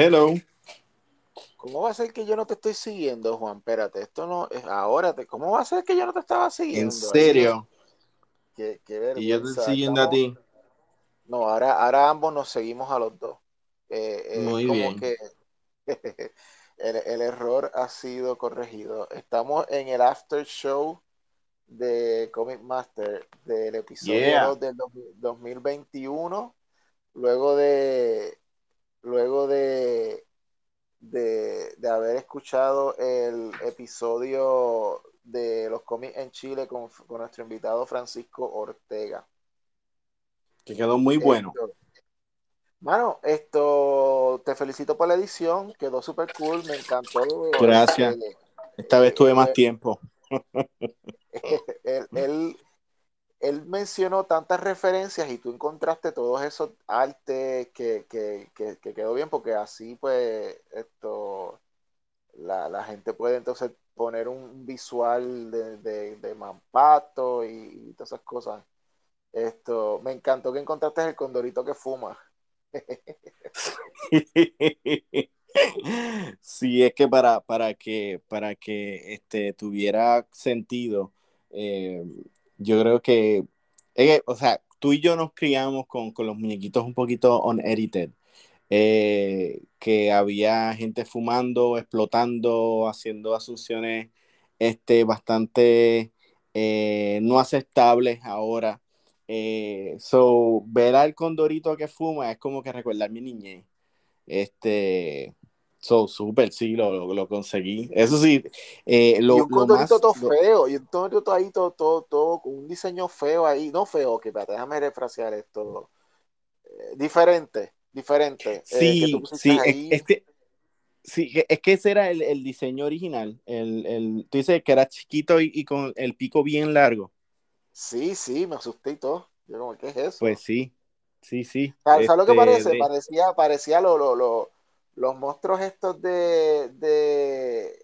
Hello. ¿Cómo va a ser que yo no te estoy siguiendo, Juan? Espérate, esto no es ahora. Te, ¿Cómo va a ser que yo no te estaba siguiendo? ¿En serio? Qué, qué y yo te estoy siguiendo a ti. No, ahora, ahora ambos nos seguimos a los dos. Eh, eh, Muy como bien. que el, el error ha sido corregido. Estamos en el after show de Comic Master del episodio Yeah. 2 del dos- 2021. Luego de luego de, de, de haber escuchado el episodio de los cómics en Chile con, con nuestro invitado Francisco Ortega. Que quedó muy bueno. Esto- Mano, esto te felicito por la edición, quedó súper cool, me encantó. Gracias. Eh, Esta vez tuve más eh, tiempo. él, él, él mencionó tantas referencias y tú encontraste todos esos artes que, que, que, que quedó bien, porque así pues esto la, la gente puede entonces poner un visual de, de, de Mampato y, y todas esas cosas. Esto, me encantó que encontraste el condorito que fuma. Sí, es que para, para que, para que este, tuviera sentido, eh, yo creo que, eh, o sea, tú y yo nos criamos con, con los muñequitos un poquito unedited, eh, que había gente fumando, explotando, haciendo asunciones este, bastante eh, no aceptables ahora. Eh, so, ver al condorito que fuma es como que recordar mi niñez. Este, so, súper, sí, lo, lo, lo conseguí. Eso sí, eh, lo, y un lo más. todo feo, y un condorito ahí todo, todo, todo con un diseño feo ahí, no feo, que espérate, déjame refrasear esto. Eh, diferente, diferente. eh, que sí, pusiste sí, ahí. es que, sí, es que ese era el, el diseño original. El, el, tú dices que era chiquito y, y con el pico bien largo. Sí, sí, me asusté y todo. Yo como, ¿qué es eso? Pues sí, sí, sí. ¿Sabes lo que Este, parece? de- Parecía, parecía lo, lo- lo- los monstruos estos de, de...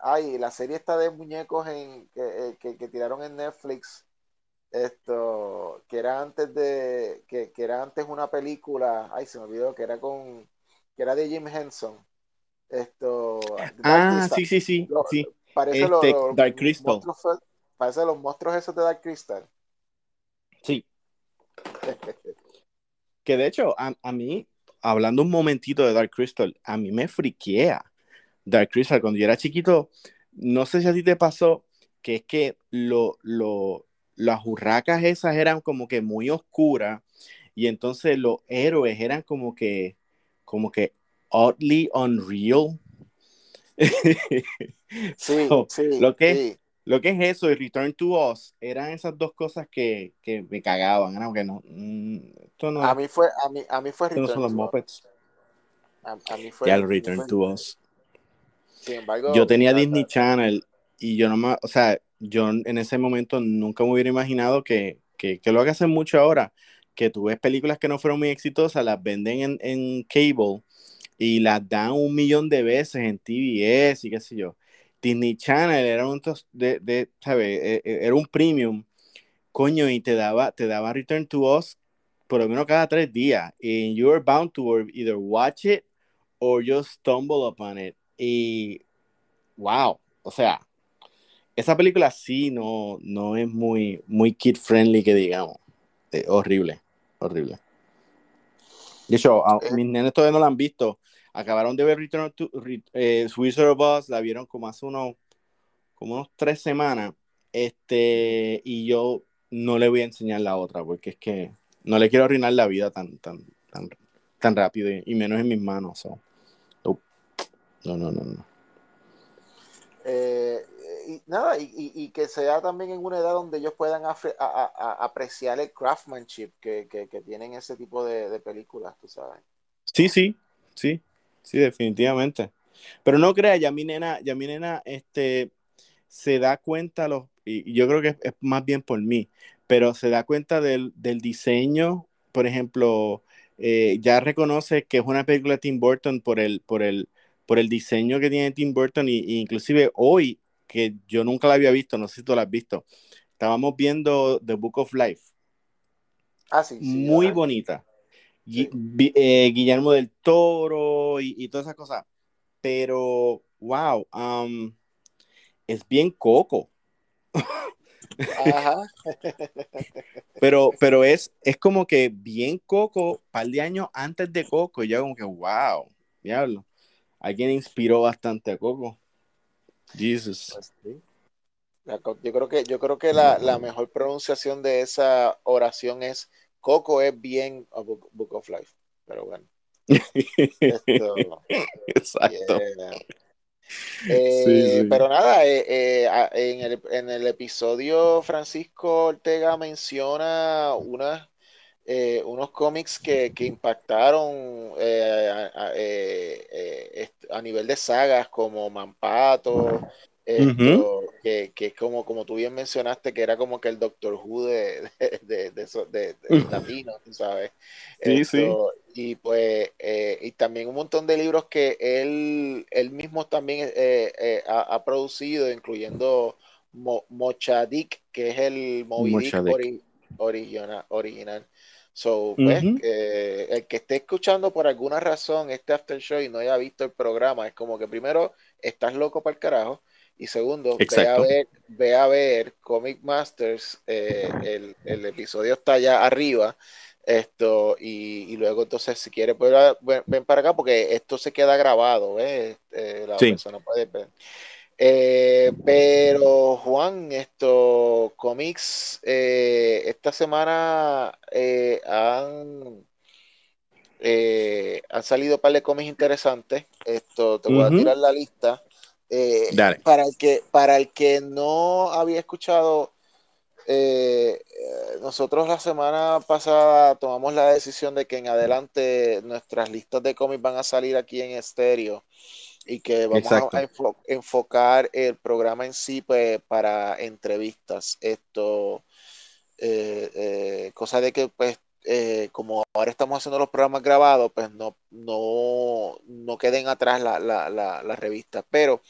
Ay, la serie esta de muñecos en, que, eh, que- que tiraron en Netflix. Esto, que era antes de, que, que era antes una película, ay, se me olvidó, que era con, que era de Jim Henson. Esto, Ah, sí, sí, sí, sí. Parece Este, lo- Dark Crystal. monstruos parece los monstruos esos de Dark Crystal. Sí. Que de hecho, a, a mí, hablando un momentito de Dark Crystal, a mí me friquea Dark Crystal. Cuando yo era chiquito, no sé si a ti te pasó, que es que lo, lo, las hurracas esas eran como que muy oscuras y entonces los héroes eran como que, como que oddly unreal. Sí, So, sí, lo que sí. Lo que es eso y Return to Us eran esas dos cosas que, que me cagaban. Era que no, mm, esto no, A mí fue, a mí, a mí fue no son Return los to. Muppets. A, a mí fue, Ya el Return fue to Return. Us. Sin embargo, Yo tenía. Disney Channel y yo no me, o sea, yo en ese momento nunca me hubiera imaginado que, que, que lo que hacen mucho ahora, que tú ves películas que no fueron muy exitosas, las venden en, en cable y las dan un millón de veces en TBS y qué sé yo. Disney Channel era un de, de ¿sabes? E- e- Era un premium, coño, y te daba, te daba Return to Us por lo menos cada tres días. Y you are bound to either watch it or just stumble upon it. Y wow, o sea, esa película sí no, no es muy, muy kid friendly que digamos. Eh, horrible, horrible. De hecho, a- Eh. mis nenes todavía no la han visto. Acabaron de ver Return to eh, of Oz, la vieron como hace unos, como unos tres semanas. Este, y yo no le voy a enseñar la otra, porque es que no le quiero arruinar la vida tan, tan, tan, tan rápido y, y menos en mis manos. so. No, no, no, no. Eh, y nada, y, y- y que sea también en una edad donde ellos puedan afre- a- a- a- apreciar el craftsmanship que, que, que tienen ese tipo de, de películas, tú sabes. Sí, sí, sí, sí, definitivamente. Pero no crea, ya mi nena, ya mi nena, este, se da cuenta, los, y yo creo que es, es más bien por mí, pero se da cuenta del, del diseño, por ejemplo, eh, ya reconoce que es una película de Tim Burton por el, por el, por el diseño que tiene Tim Burton, y, y inclusive hoy, que yo nunca la había visto, no sé si tú la has visto, estábamos viendo The Book of Life Ah, sí, sí. muy ajá. bonita. Guillermo del Toro y, todas esas cosas. Pero, wow, um, es bien coco. Ajá. pero, pero es, es como que bien Coco, par de años antes de Coco, y ya como que, wow, diablo. Alguien inspiró bastante a Coco. Jesus. Pues yo creo que, yo creo que la, la, mejor pronunciación de esa oración es Coco es bien a Book, of Life. Pero bueno. Exacto. Eh, pero nada, eh, eh, en, el, en, el, episodio Francisco Ortega menciona unos cómics que, que impactaron a, a, nivel de sagas como Mampato, esto, que, que, es como, como tú bien mencionaste, que era como que el Doctor Who de, de, de, latino, ¿sabes? Sí, sí. Y pues, eh, y también un montón de libros que él, él mismo también eh, eh, ha, producido, incluyendo Mochadik, que es el Moby original. original. So, pues, el que esté escuchando por alguna razón este after show y no haya visto el programa, es como que primero estás loco para el carajo. Y segundo, ve a, ver, ve a ver Comic Masters, eh, el, el, episodio está allá arriba. Esto, y, luego entonces si quieres pues, ven, para acá porque esto se queda grabado, ¿ves? Este, la persona puede ver. Eh, pero Juan, esto, cómics, eh, esta semana han, han salido un par de cómics interesantes. Esto, te voy a tirar la lista. Eh, para, el que, para el que no había escuchado, eh, eh, nosotros la semana pasada tomamos la decisión de que en adelante nuestras listas de cómics van a salir aquí en estéreo y que vamos a enfocar el programa en sí pues, para entrevistas. Esto, cosa de que pues como ahora estamos haciendo los programas grabados, pues no, no, no queden atrás las la, la, revistas. Pero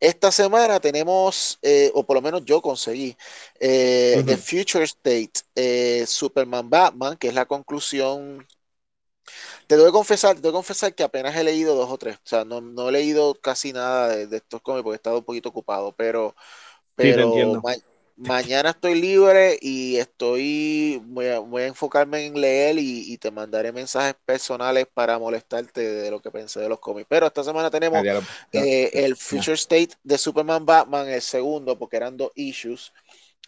esta semana tenemos, eh, o por lo menos yo conseguí, eh, The Future State, eh, Superman Batman, que es la conclusión. Te debo confesar, te debo confesar que apenas he leído dos o tres. O sea, no, no he leído casi nada de, estos cómics porque he estado un poquito ocupado, pero, pero mañana estoy libre y estoy, voy a, enfocarme en leer y, te mandaré mensajes personales para molestarte de lo que pensé de los cómics. Pero esta semana tenemos eh, el Future State de Superman Batman, el segundo, porque eran dos issues.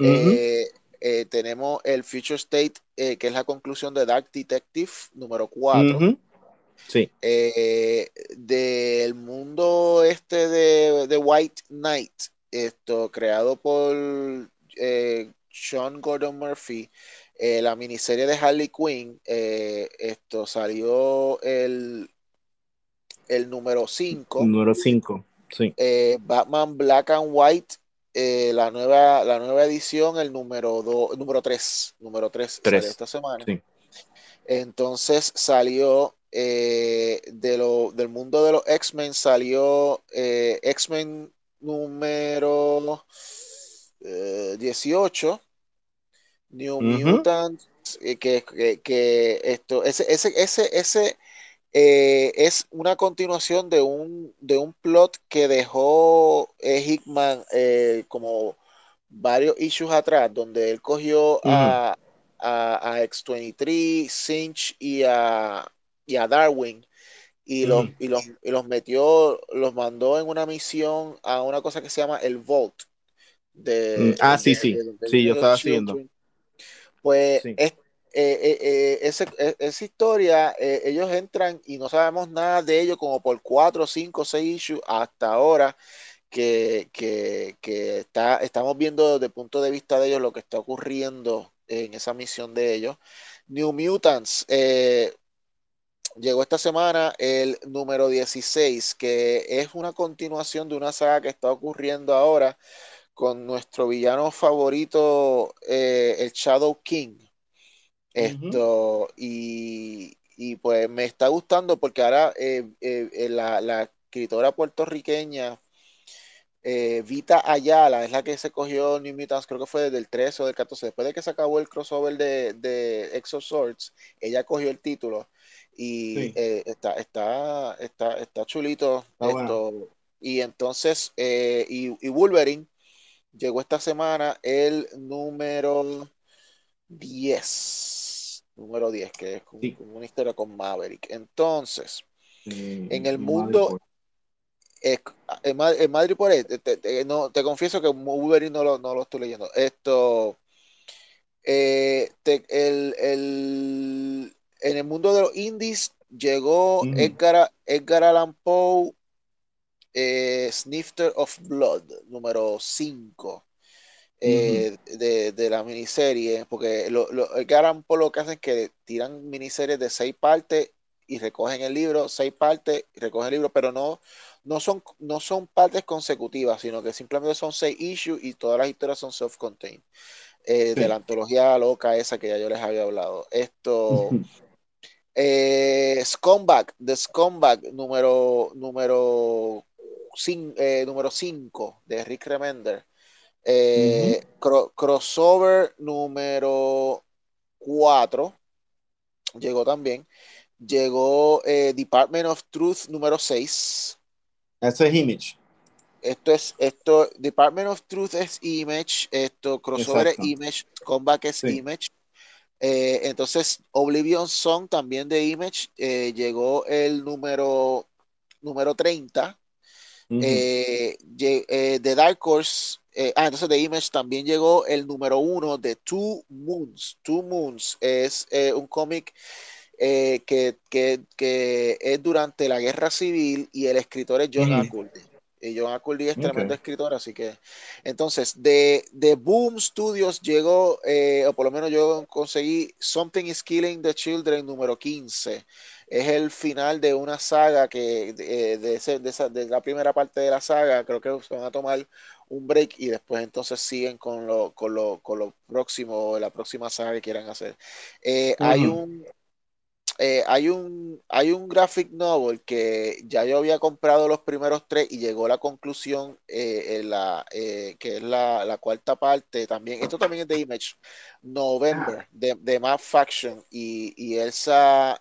Eh, eh, tenemos el Future State, que es la conclusión de Dark Detective número 4. Sí. del mundo este de, de White Knight, esto creado por eh, Sean Gordon Murphy, eh, la miniserie de Harley Quinn, eh, esto salió el, el número 5. Número 5, sí. Batman Black and White, la, nueva, la nueva edición, el número, do, número 3. Número 3 esta semana. Entonces salió de lo, del mundo de los X-Men, salió X-Men número 18, eh, New Mutants, eh, que, esto, ese, ese, ese, ese eh, es una continuación de un, de un plot que dejó Hickman como varios issues atrás, donde él cogió a, a, X23, Cinch y a, y a Darwin. Y los, y, los, y los metió, los mandó en una misión a una cosa que se llama el Vault, Mm, ah, sí, sí, sí, yo estaba haciendo. Pues eh, eh, eh, esa historia, ellos entran y no sabemos nada de ellos como por cuatro, cinco, seis issues hasta ahora. Que, está, estamos viendo desde el punto de vista de ellos lo que está ocurriendo en esa misión de ellos. New Mutants, llegó esta semana el número 16, que es una continuación de una saga que está ocurriendo ahora con nuestro villano favorito, eh, el Shadow King. Esto, y, pues me está gustando porque ahora eh, eh, la, escritora puertorriqueña Vita Ayala es la que se cogió New Mutants, creo que fue desde el 13 o del 14, después de que se acabó el crossover de, de Exo Swords, ella cogió el título y está, está, está, está chulito esto. Y entonces, eh, y, Wolverine llegó esta semana el número 10. Número 10, que es como, una historia con Maverick. Entonces, en el mundo, en, Madrid por ahí, te, no, te confieso que Wolverine no lo, no lo estoy leyendo. Esto, eh, el, el, en el mundo de los indies llegó Edgar, Edgar, Allan Poe, eh, Snifter of Blood, número 5. Eh, de, la miniserie, porque lo, lo, Allan Poe lo que hacen es que tiran miniseries de seis partes y recogen el libro, seis partes y recogen el libro, pero no, no son, no son partes consecutivas, sino que simplemente son seis issues y todas las historias son self-contained. Eh, de la antología loca esa que ya yo les había hablado. Esto. eh, Scumbag, The Scumbag número número 5 eh, número de Rick Remender. Eh, crossover número 4 llegó también. Llegó Department of Truth número 6. Eso es Image. Esto es, esto, Department of Truth es Image, esto, crossover es Image, Comeback es Image. Eh, entonces, Oblivion Song también de Image eh, llegó el número, número 30. Eh, de Dark Horse, ah, entonces de Image también llegó el número 1 de Two Moons. Two Moons es un cómic que, que, es durante la guerra civil y el escritor es John uh y John Acurdy es tremendo escritor, así que. Entonces, de, de Boom Studios llegó, eh, o por lo menos yo conseguí Something is Killing the Children número 15. Es el final de una saga que, de, de, esa, de, la primera parte de la saga, creo que se van a tomar un break y después entonces siguen con lo, con lo, con lo próximo, la próxima saga que quieran hacer. Eh, hay un eh, hay, un, hay un graphic novel que ya yo había comprado los primeros tres y llegó a la conclusión eh, en la, eh, que es la, cuarta parte también. Esto también es de Image. November, de, de Mad Faction y, y Elsa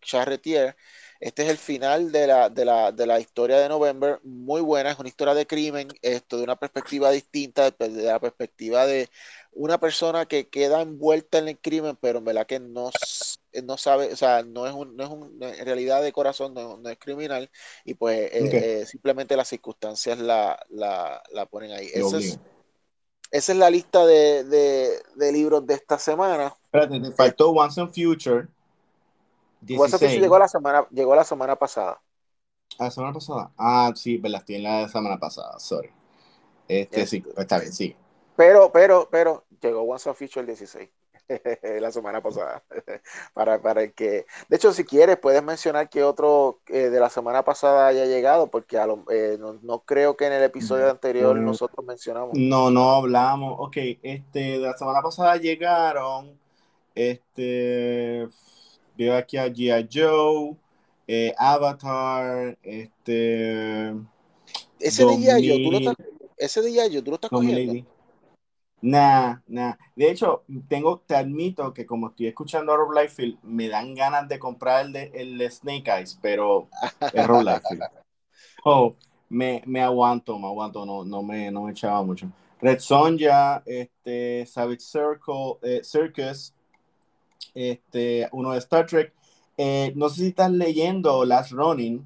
Charretier. Este es el final de la, de, la, de la historia de November, muy buena, es una historia de crimen, esto de una perspectiva distinta, de la perspectiva de una persona que queda envuelta en el crimen, pero en verdad que no, no sabe, o sea, no es, un, no es un, en realidad de corazón no, es criminal y pues eh, eh, simplemente las circunstancias la, la, la ponen ahí. Esa es, esa es, la lista de, de, de, libros de esta semana. Espérate, te faltó Once and Future. 16. Once and Future llegó la semana, llegó la semana pasada. ¿La semana pasada? Ah, sí, las tiene la semana pasada, sorry. Este, sí, pues está bien, sí. Pero, pero, pero, llegó Once Official el 16. la semana pasada. para, para el que. De hecho, si quieres, puedes mencionar que otro eh, de la semana pasada haya llegado, porque eh, no, creo que en el episodio anterior nosotros mencionamos. No, no hablamos. Ok, este, de la semana pasada llegaron. Este. Veo aquí a G.I. Joe, eh, Avatar, este. Ese de G.I. Joe, tú ese de G.I. Joe, tú lo estás cogiendo. Nah, nah. De hecho, tengo, te admito que como estoy escuchando a Rob Liefeld, me dan ganas de comprar el de, el Snake Eyes, pero es Rob Liefeld. Oh, me, me aguanto, me aguanto, no, no, me, no me echaba mucho. Red Sonja, este, Savage Circle, eh, Circus, este, uno de Star Trek. Eh, no sé si estás leyendo Last Running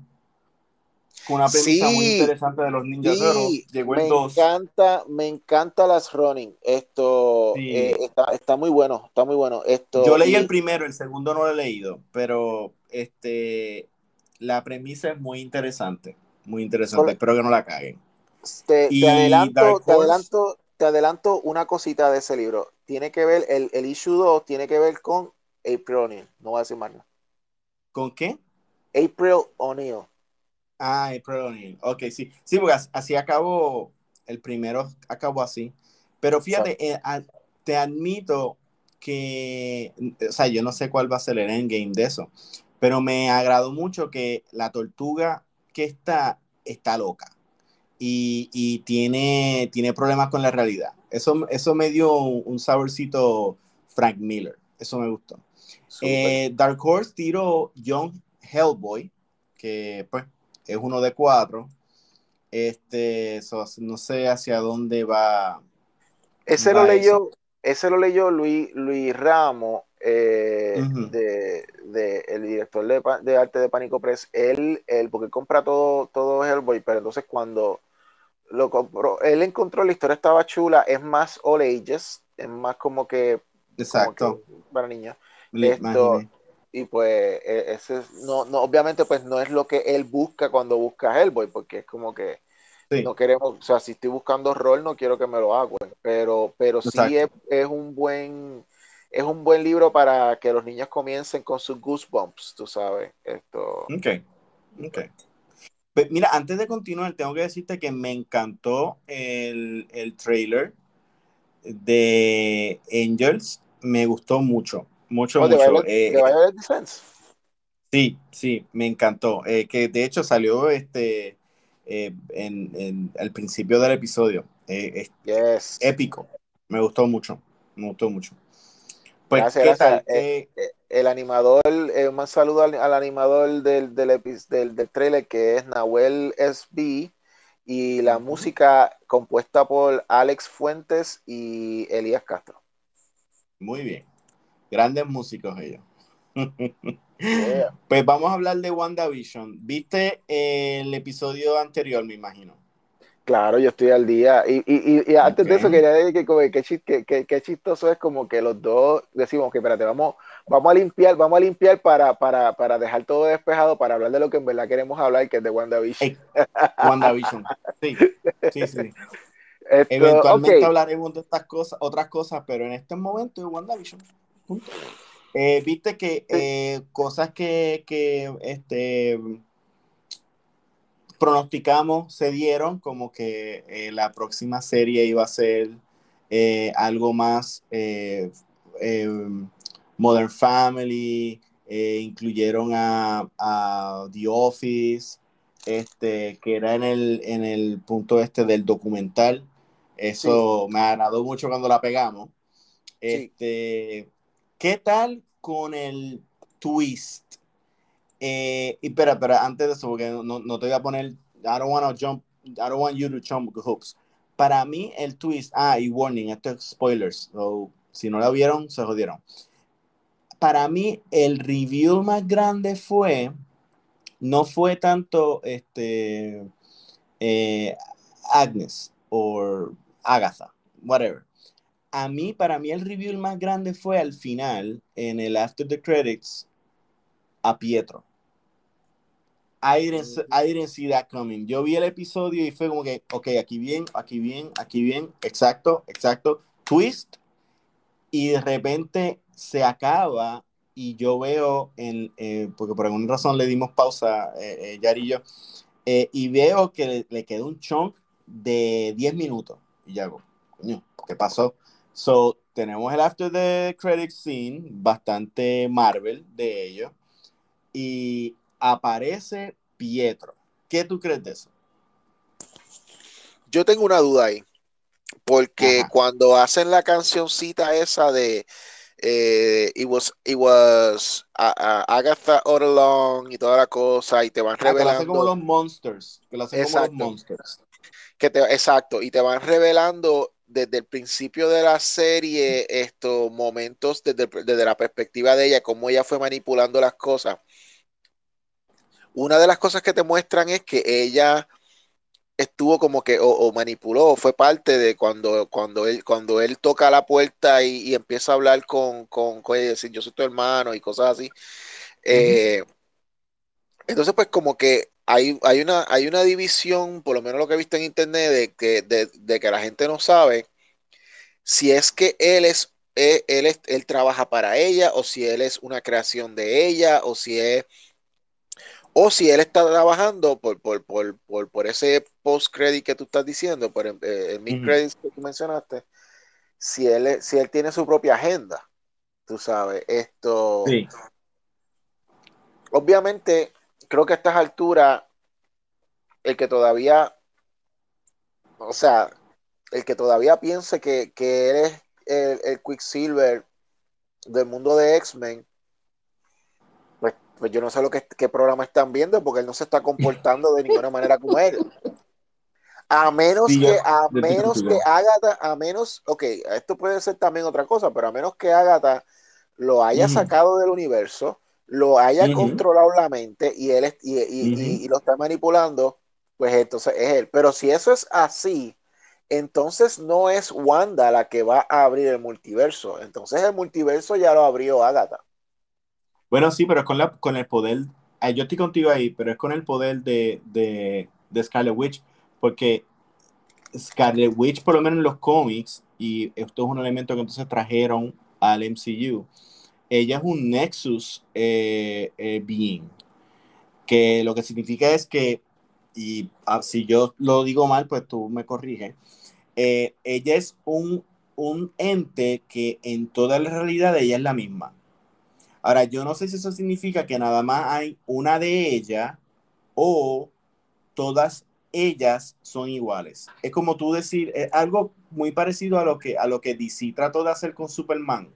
con una premisa muy interesante de los Ninja sí, Llegó me encanta, me encanta las running. Esto eh, está, muy bueno, está muy bueno. Esto, Yo leí el primero, el segundo no lo he leído, pero este la premisa es muy interesante, muy interesante. Espero que no la caguen. Te, adelanto, te, adelanto, te adelanto una cosita de ese libro. Tiene que ver, el, el issue 2 tiene que ver con April O'Neil. No voy a decir más nada. ¿Con qué? April O'Neil. Ah, April Ok, sí. Sí, porque así acabó, el primero acabó así. Pero fíjate, eh, te admito que, o sea, yo no sé cuál va a ser el endgame de eso, pero me agradó mucho que la tortuga que está, está loca. Y, tiene, tiene problemas con la realidad. Eso, eso me dio un, saborcito Frank Miller. Eso me gustó. Eh, Dark Horse tiró Young Hellboy, que pues es uno de cuatro. Este, no sé hacia dónde va. Ese lo leyó, ese lo leyó Luis, Luis Ramos, eh, de, el director de, arte de Pánico Press. Él, él, porque compra todo, todo Hellboy, pero entonces cuando lo compró, él encontró la historia estaba chula, es más all ages, es más como que, Exacto. para niños. Esto, y pues e, ese no, no, obviamente pues no es lo que él busca cuando busca Hellboy, porque es como que no queremos, o sea, si estoy buscando rol no quiero que me lo hagan, pero, pero sí es, un buen es un buen libro para que los niños comiencen con sus goosebumps, tú sabes. Esto. Ok, ok. Mira, antes de continuar, tengo que decirte que me encantó el, el trailer de Angels. Me gustó mucho, mucho, oh, mucho. Eh, sí, sí, me encantó. Eh, que de hecho salió este eh, en, en, al principio del episodio. es épico. Me gustó mucho. Me gustó mucho. Pues, gracias, eh, eh, el animador, eh, un saludo al, animador del, del, del, trailer que es Nahuel SB y la música compuesta por Alex Fuentes y Elías Castro. Muy bien. Grandes músicos ellos. Pues vamos a hablar de WandaVision. ¿Viste el episodio anterior, me imagino? Claro, yo estoy al día. Y, y, y antes de eso quería decir que, que, que, chistoso es como que los dos decimos que espérate, vamos, vamos a limpiar, vamos a limpiar para, para, para dejar todo despejado para hablar de lo que en verdad queremos hablar, que es de WandaVision. WandaVision. Sí, sí, sí. Eventualmente hablaremos de estas cosas, otras cosas, pero en este momento es WandaVision. Eh, Viste que eh, cosas que, que este pronosticamos se dieron como que eh, la próxima serie iba a ser eh, algo más eh, Modern Family, incluyeron a, The Office, este, que era en el, en el punto este del documental. Eso me agradó mucho cuando la pegamos. Este, ¿Qué tal con el twist eh, y espera, espera, antes de eso, porque no, no te voy a poner, I don't want jump, I don't want you to jump hoops. Para mí, el twist, ah, y warning, esto es spoilers, so, si no la vieron, se jodieron. Para mí, el review más grande fue, no fue tanto este, eh, Agnes o Agatha, whatever. A mí, para mí, el review más grande fue al final, en el After the Credits, a Pietro. I didn't, see that coming. Yo vi el episodio y fue como que, ok, aquí bien, aquí bien, aquí bien, exacto, exacto, twist, y de repente se acaba y yo veo, en, eh, porque por alguna razón le dimos pausa, eh, eh y yo, eh, y veo que le, le, queda un chunk de 10 minutos. Y ya hago, coño, ¿qué pasó? So, tenemos el after the credit scene, bastante Marvel de ello, y aparece Pietro. ¿Qué tú crees de eso? Yo tengo una duda ahí, porque cuando hacen la cancioncita esa de eh, it was, it was Agatha all along y toda la cosa y te van revelando. Ah, que lo hacen como los monsters. Que lo hacen como los monsters. Que te, exacto, y te van revelando desde el principio de la serie estos momentos desde, desde la perspectiva de ella, cómo ella fue manipulando las cosas una de las cosas que te muestran es que ella estuvo como que o, manipuló, fue parte de cuando, cuando, él, cuando él toca la puerta y, empieza a hablar con, con, con ella, decir yo soy tu hermano y cosas así. Eh, entonces, pues como que hay, hay, una, hay una división, por lo menos lo que he visto en internet, de que, de, que la gente no sabe si es que él es, él, él, él trabaja para ella o si él es una creación de ella o si es o si él está trabajando por, por, por, por, por ese post-credit que tú estás diciendo, por el, eh, mid-credit que tú mencionaste, si él, si él tiene su propia agenda, tú sabes, esto... Sí. Obviamente, creo que a estas alturas, el que todavía o sea, el que todavía piense que, que él es el, el Quicksilver del mundo de X-Men, pues, yo no sé lo que qué programa están viendo porque él no se está comportando de ninguna manera como él. A menos que, a menos que Agatha, a menos, ok, esto puede ser también otra cosa, pero a menos que Agatha lo haya sacado del universo, lo haya controlado la mente y él y, y, lo está manipulando, pues entonces es él. Pero si eso es así, entonces no es Wanda la que va a abrir el multiverso. Entonces el multiverso ya lo abrió Agatha. Bueno, sí, pero con, la, con el poder, yo estoy contigo ahí, pero es con el poder de, de, de Scarlet Witch, porque Scarlet Witch, por lo menos en los cómics, y esto es un elemento que entonces trajeron al MCU, ella es un Nexus eh, eh, Being, que lo que significa es que, y ah, si yo lo digo mal, pues tú me corriges, eh, ella es un, un ente que en toda la realidad ella es la misma. Ahora, yo no sé si eso significa que nada más hay una de ellas o todas ellas son iguales. Es como tú decir, es algo muy parecido a lo que, a lo que DC trató de hacer con Superman,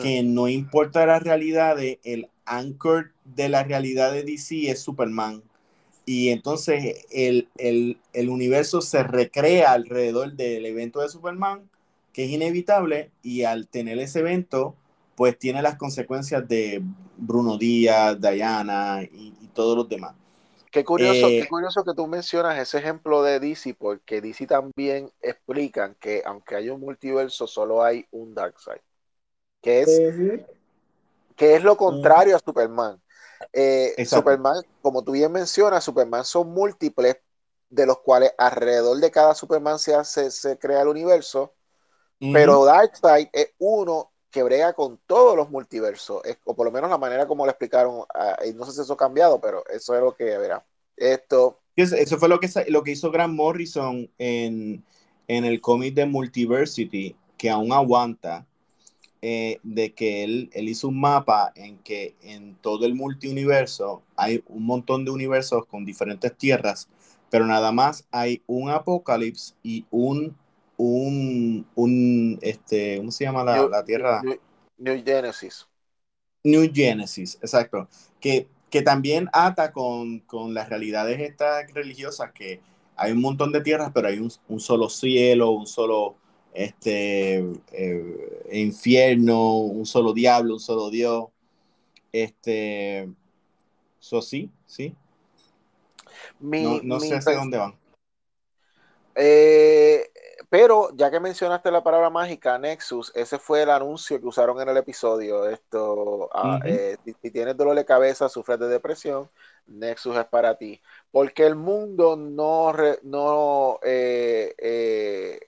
que no importa la realidad, de, el anchor de la realidad de DC es Superman y entonces el, universo se recrea alrededor del evento de Superman, que es inevitable, y al tener ese evento, pues tiene las consecuencias de Bruno Díaz, Diana y, todos los demás. Qué curioso, qué eh, curioso que tú mencionas ese ejemplo de DC, porque DC también explican que aunque hay un multiverso, solo hay un Darkseid, que es, que es lo contrario a Superman. Eh, Superman, como tú bien mencionas, Superman son múltiples, de los cuales alrededor de cada Superman se, hace, se crea el universo, pero Darkseid es uno que brega con todos los multiversos, o por lo menos la manera como lo explicaron, ah, y no sé si eso ha cambiado, pero eso es lo que verá. Esto. Eso fue lo que, lo que hizo Grant Morrison en, en el cómic de Multiversity, que aún aguanta, eh, de que él, él, hizo un mapa en que en todo el multiuniverso hay un montón de universos con diferentes tierras, pero nada más hay un apocalipsis y un, un, un este, ¿cómo se llama la, la tierra? New, Genesis. New Genesis, exacto. Que, que también ata con, con, las realidades estas religiosas, que hay un montón de tierras, pero hay un, un solo cielo, un solo este eh, infierno, un solo diablo, un solo Dios. Este, eso sí, sí. no, sé hacia dónde van. Eh, pero ya que mencionaste la palabra mágica, Nexus, ese fue el anuncio que usaron en el episodio. Esto, ah, eh, si, tienes dolor de cabeza, sufres de depresión, Nexus es para ti. Porque el mundo no, no eh,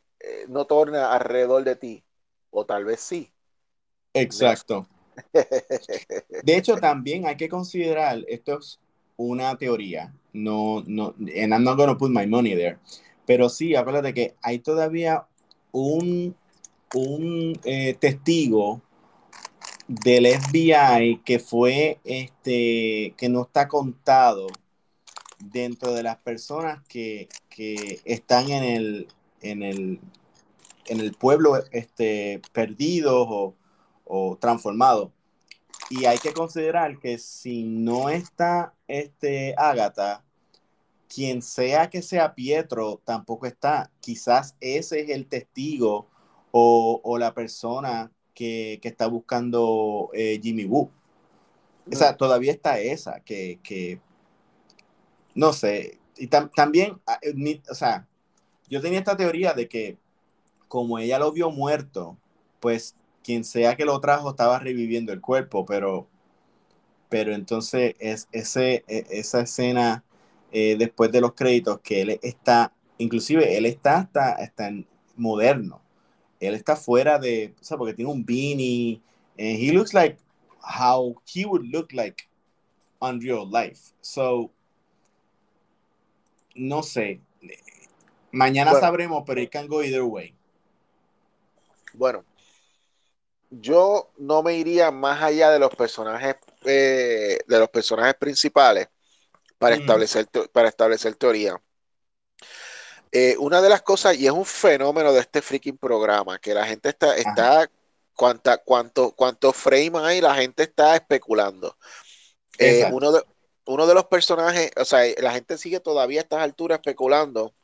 no torna alrededor de ti, o tal vez sí. Exacto. De hecho, también hay que considerar, esto es una teoría, no, no, and I'm not gonna put my money there, pero sí, acuérdate que hay todavía un, un eh, testigo del FBI que fue, este, que no está contado dentro de las personas que, que están en el, en el, en el pueblo este, perdidos o, o transformados. Y hay que considerar que si no está este Ágata, quien sea que sea Pietro tampoco está. Quizás ese es el testigo o, o la persona que, que está buscando eh, Jimmy Woo. O sea, todavía está esa, que, que no sé. Y también, ah, eh, o sea, yo tenía esta teoría de que como ella lo vio muerto, pues quien sea que lo trajo estaba reviviendo el cuerpo, pero, pero entonces es ese, e, esa escena eh, después de los créditos que él está, inclusive él está hasta, está en moderno, él está fuera de, o sea, porque tiene un beanie, and he looks like how he would look like on real life. So, no sé, Mañana sabremos, pero it can go either way. Bueno, yo no me iría más allá de los personajes eh, de los personajes principales para establecer para establecer teoría. eh, una de las cosas, y es un fenómeno de este freaking programa, que la gente está, está cuánta, cuánto, frames hay, la gente está especulando. Eh, uno, de, uno de los personajes, o sea, la gente sigue todavía a estas alturas especulando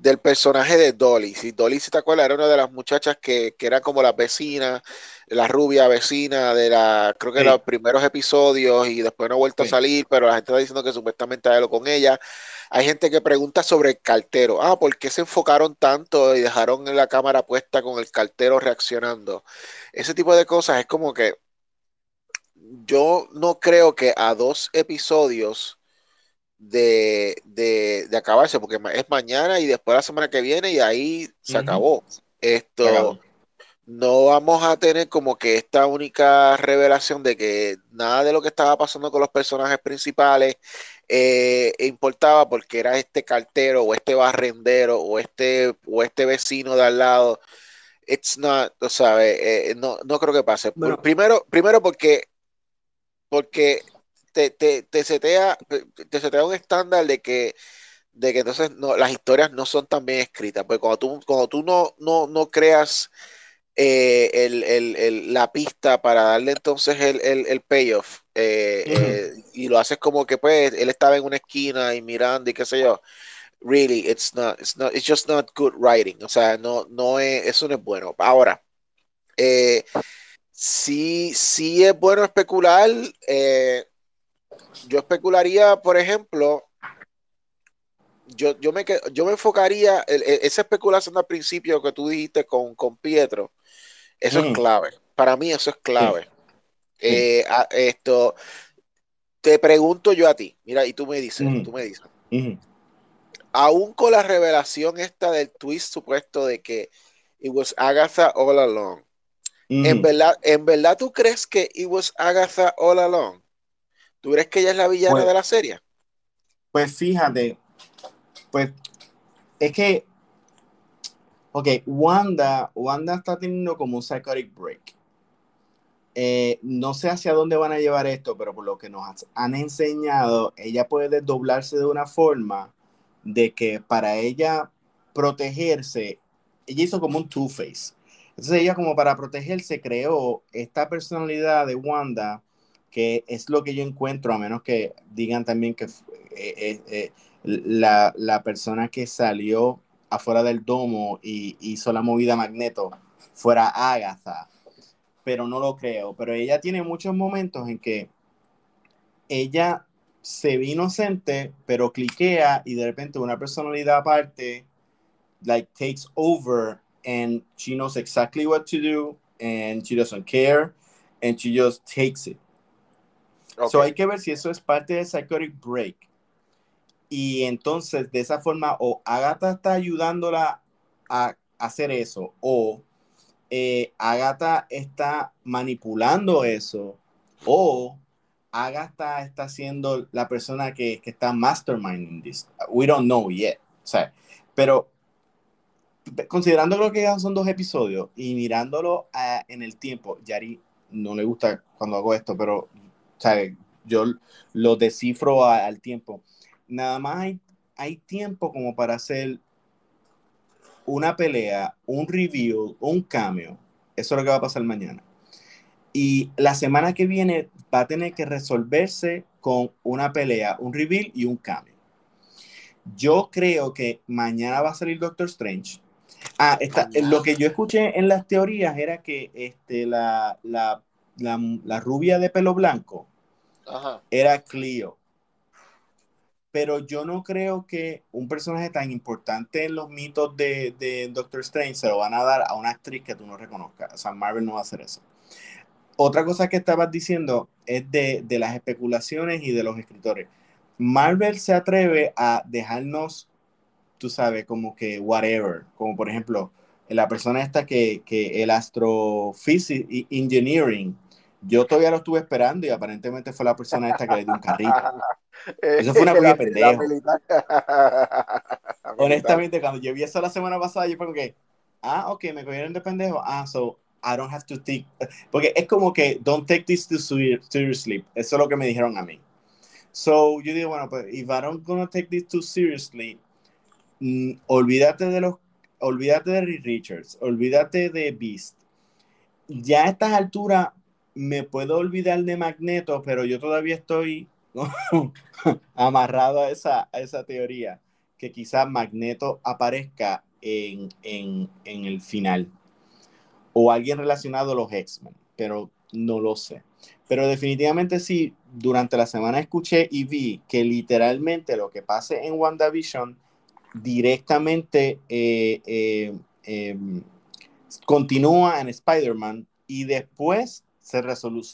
del personaje de Dolly. Si Dolly, si te acuerdas, era una de las muchachas que, que era como la vecina, la rubia vecina de la, creo que los primeros episodios y después no ha vuelto a salir, pero la gente está diciendo que supuestamente hay algo con ella. Hay gente que pregunta sobre el cartero. Ah, ¿por qué se enfocaron tanto y dejaron la cámara puesta con el cartero reaccionando? Ese tipo de cosas es como que yo no creo que a dos episodios de, de, acabarse, porque es mañana y después la semana que viene y ahí se acabó. Esto no vamos a tener como que esta única revelación de que nada de lo que estaba pasando con los personajes principales eh, importaba porque era este cartero o este barrendero o este o este vecino de al lado. It's not, tú sabes, eh, no, no creo que pase. Primero, primero porque porque te, te, te, setea, te setea un estándar de que, de que entonces no, las historias no son tan bien escritas. Porque cuando tú, cuando tú no, no, no creas eh, el, el, el, la pista para darle entonces el, payoff eh, eh, y lo haces como que pues él estaba en una esquina y mirando y qué sé yo. Really, it's not, it's not, it's just not good writing. O sea, no, no es, eso no es bueno. Ahora, eh, sí, sí es bueno especular. Eh, yo especularía, por ejemplo, yo, yo, me, yo me enfocaría, esa especulación al principio que tú dijiste con, con Pietro, eso es clave. Para mí eso es clave. Eh, esto, te pregunto yo a ti, mira, y tú me dices, tú me dices, aún con la revelación esta del twist supuesto de que it was Agatha all along, ¿En, verdad, ¿En verdad tú crees que it was Agatha all along? ¿Tú crees que ella es la villana pues de la serie? Pues fíjate, pues es que, ok, Wanda, Wanda está teniendo como un psychotic break. Eh, no sé hacia dónde van a llevar esto, pero por lo que nos han enseñado, ella puede desdoblarse de una forma de que para ella protegerse, ella hizo como un two-face entonces ella como para protegerse creó esta personalidad de Wanda, que es lo que yo encuentro, a menos que digan también que eh, eh, eh, la, la, persona que salió afuera del domo y hizo la movida magneto fuera Agatha, pero no lo creo. Pero ella tiene muchos momentos en que ella se ve inocente, pero cliquea y de repente una personalidad aparte, like, takes over and she knows exactly what to do and she doesn't care and she just takes it. So hay que ver si eso es parte del psychotic break. Y entonces de esa forma o Agatha está ayudándola a hacer eso o eh, Agatha está manipulando eso o Agatha está siendo la persona que, que está masterminding this. We don't know yet. O sea, pero considerando lo que son dos episodios y mirándolo ah, en el tiempo, Yari no le gusta cuando hago esto, pero yo lo descifro al tiempo. Nada más hay, hay tiempo como para hacer una pelea, un review, un cambio. Eso es lo que va a pasar mañana. Y la semana que viene va a tener que resolverse con una pelea, un reveal y un cambio. Yo creo que mañana va a salir Doctor Strange Ah, lo que yo escuché en las teorías era que este, la, la, la, rubia de pelo blanco era Cleo. Pero yo no creo que un personaje tan importante en los mitos de, de, Doctor Strange se lo van a dar a una actriz que tú no reconozcas. O sea, Marvel no va a hacer eso. Otra cosa que estabas diciendo es de, de las especulaciones y de los escritores. Marvel se atreve a dejarnos tú sabes, como que whatever, como por ejemplo, la persona esta que, que el astrophysics engineering, yo todavía lo estuve esperando y aparentemente fue la persona esta que le dio un carrito. Eso fue una cosa pendejo. Honestamente, cuando yo vi eso la semana pasada, yo fue como que, ah, ok, me cogieron de pendejo. Ah, so I don't have to take. Porque es como que, don't take this too seriously. Eso es lo que me dijeron a mí. So yo digo, bueno, pues, if I don't gonna take this too seriously, mm, olvídate de los, olvídate de Reed Richards, olvídate de Beast. Ya a estas alturas me puedo olvidar de Magneto, pero yo todavía estoy amarrado a esa, a esa teoría, que quizás Magneto aparezca en, en, en el final. O alguien relacionado a los X-Men, pero no lo sé. Pero definitivamente sí, durante la semana escuché y vi que literalmente lo que pase en WandaVision directamente eh, eh, em, continúa en Spider-Man y después se,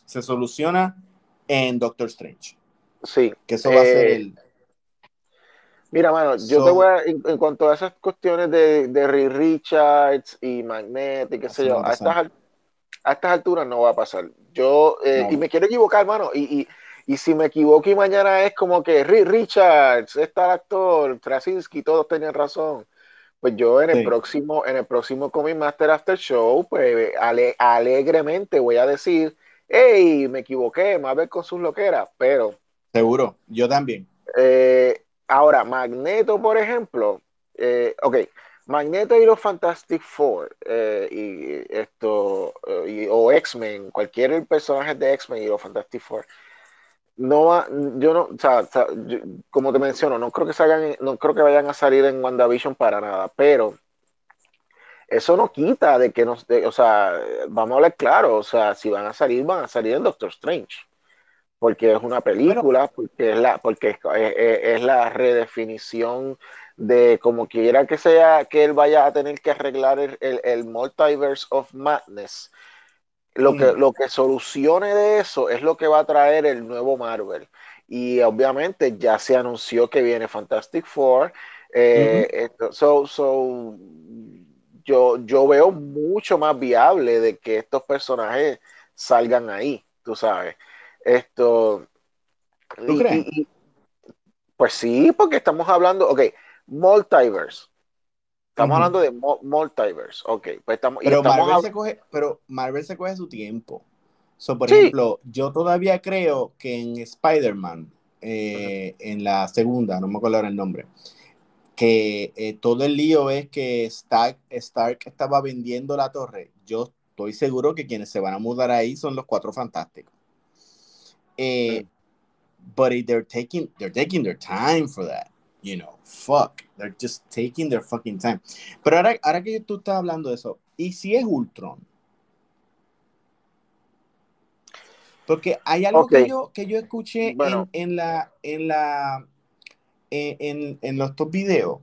se soluciona en Doctor Strange. Sí. Que eso va a ser eh, el. Mira, mano, yo te voy a, en, cuanto a esas cuestiones de, de Richards y Magnet y qué sé yo, a estas, a estas alturas no va a pasar. Yo, eh, y me quiero equivocar, mano, y, y, y, si me equivoco y mañana es como que Richards, está el actor, Krasinski, todos tenían razón. Pues yo en el próximo, en el próximo Comic Master After Show, pues alegremente voy a decir, hey, me equivoqué, ver con sus loqueras, pero. Seguro, yo también. Eh, ahora, Magneto, por ejemplo, eh, ok, Magneto y los Fantastic Four eh, y esto eh, o X-Men, cualquier personaje de X-Men y los Fantastic Four, no va, yo no, o sea, como te menciono, no creo que salgan, no creo que vayan a salir en WandaVision para nada, pero eso no quita de que nos, o sea, vamos a hablar claro, o sea, si van a salir, van a salir en Doctor Strange, porque es una película, porque es la, porque es la redefinición de como quiera que sea que él vaya a tener que arreglar el, el, Multiverse of Madness, lo, que, mm. lo que solucione de eso es lo que va a traer el nuevo Marvel. Y obviamente ya se anunció que viene Fantastic Four. Eh, so, so, yo, yo veo mucho más viable de que estos personajes salgan ahí, tú sabes. Esto. ¿Tú crees? pues sí, porque estamos hablando, ok, Multiverse. Estamos hablando de multiverse, ok. Pues estamos, pero, Marvel se coge, pero Marvel se coge su tiempo. So, por ejemplo, yo todavía creo que en Spider-Man, eh, en la segunda, no me acuerdo ahora el nombre, que eh, todo el lío es que Stark, Stark estaba vendiendo la torre. Yo estoy seguro que quienes se van a mudar ahí son los cuatro fantásticos. Eh, but they're taking, they're taking their time for that you know, fuck, they're just taking their fucking time. Pero ahora, ahora que tú estás hablando de eso, ¿y si es Ultron? Porque hay algo que, yo, que yo escuché en, en, la, en, la, en, en los dos videos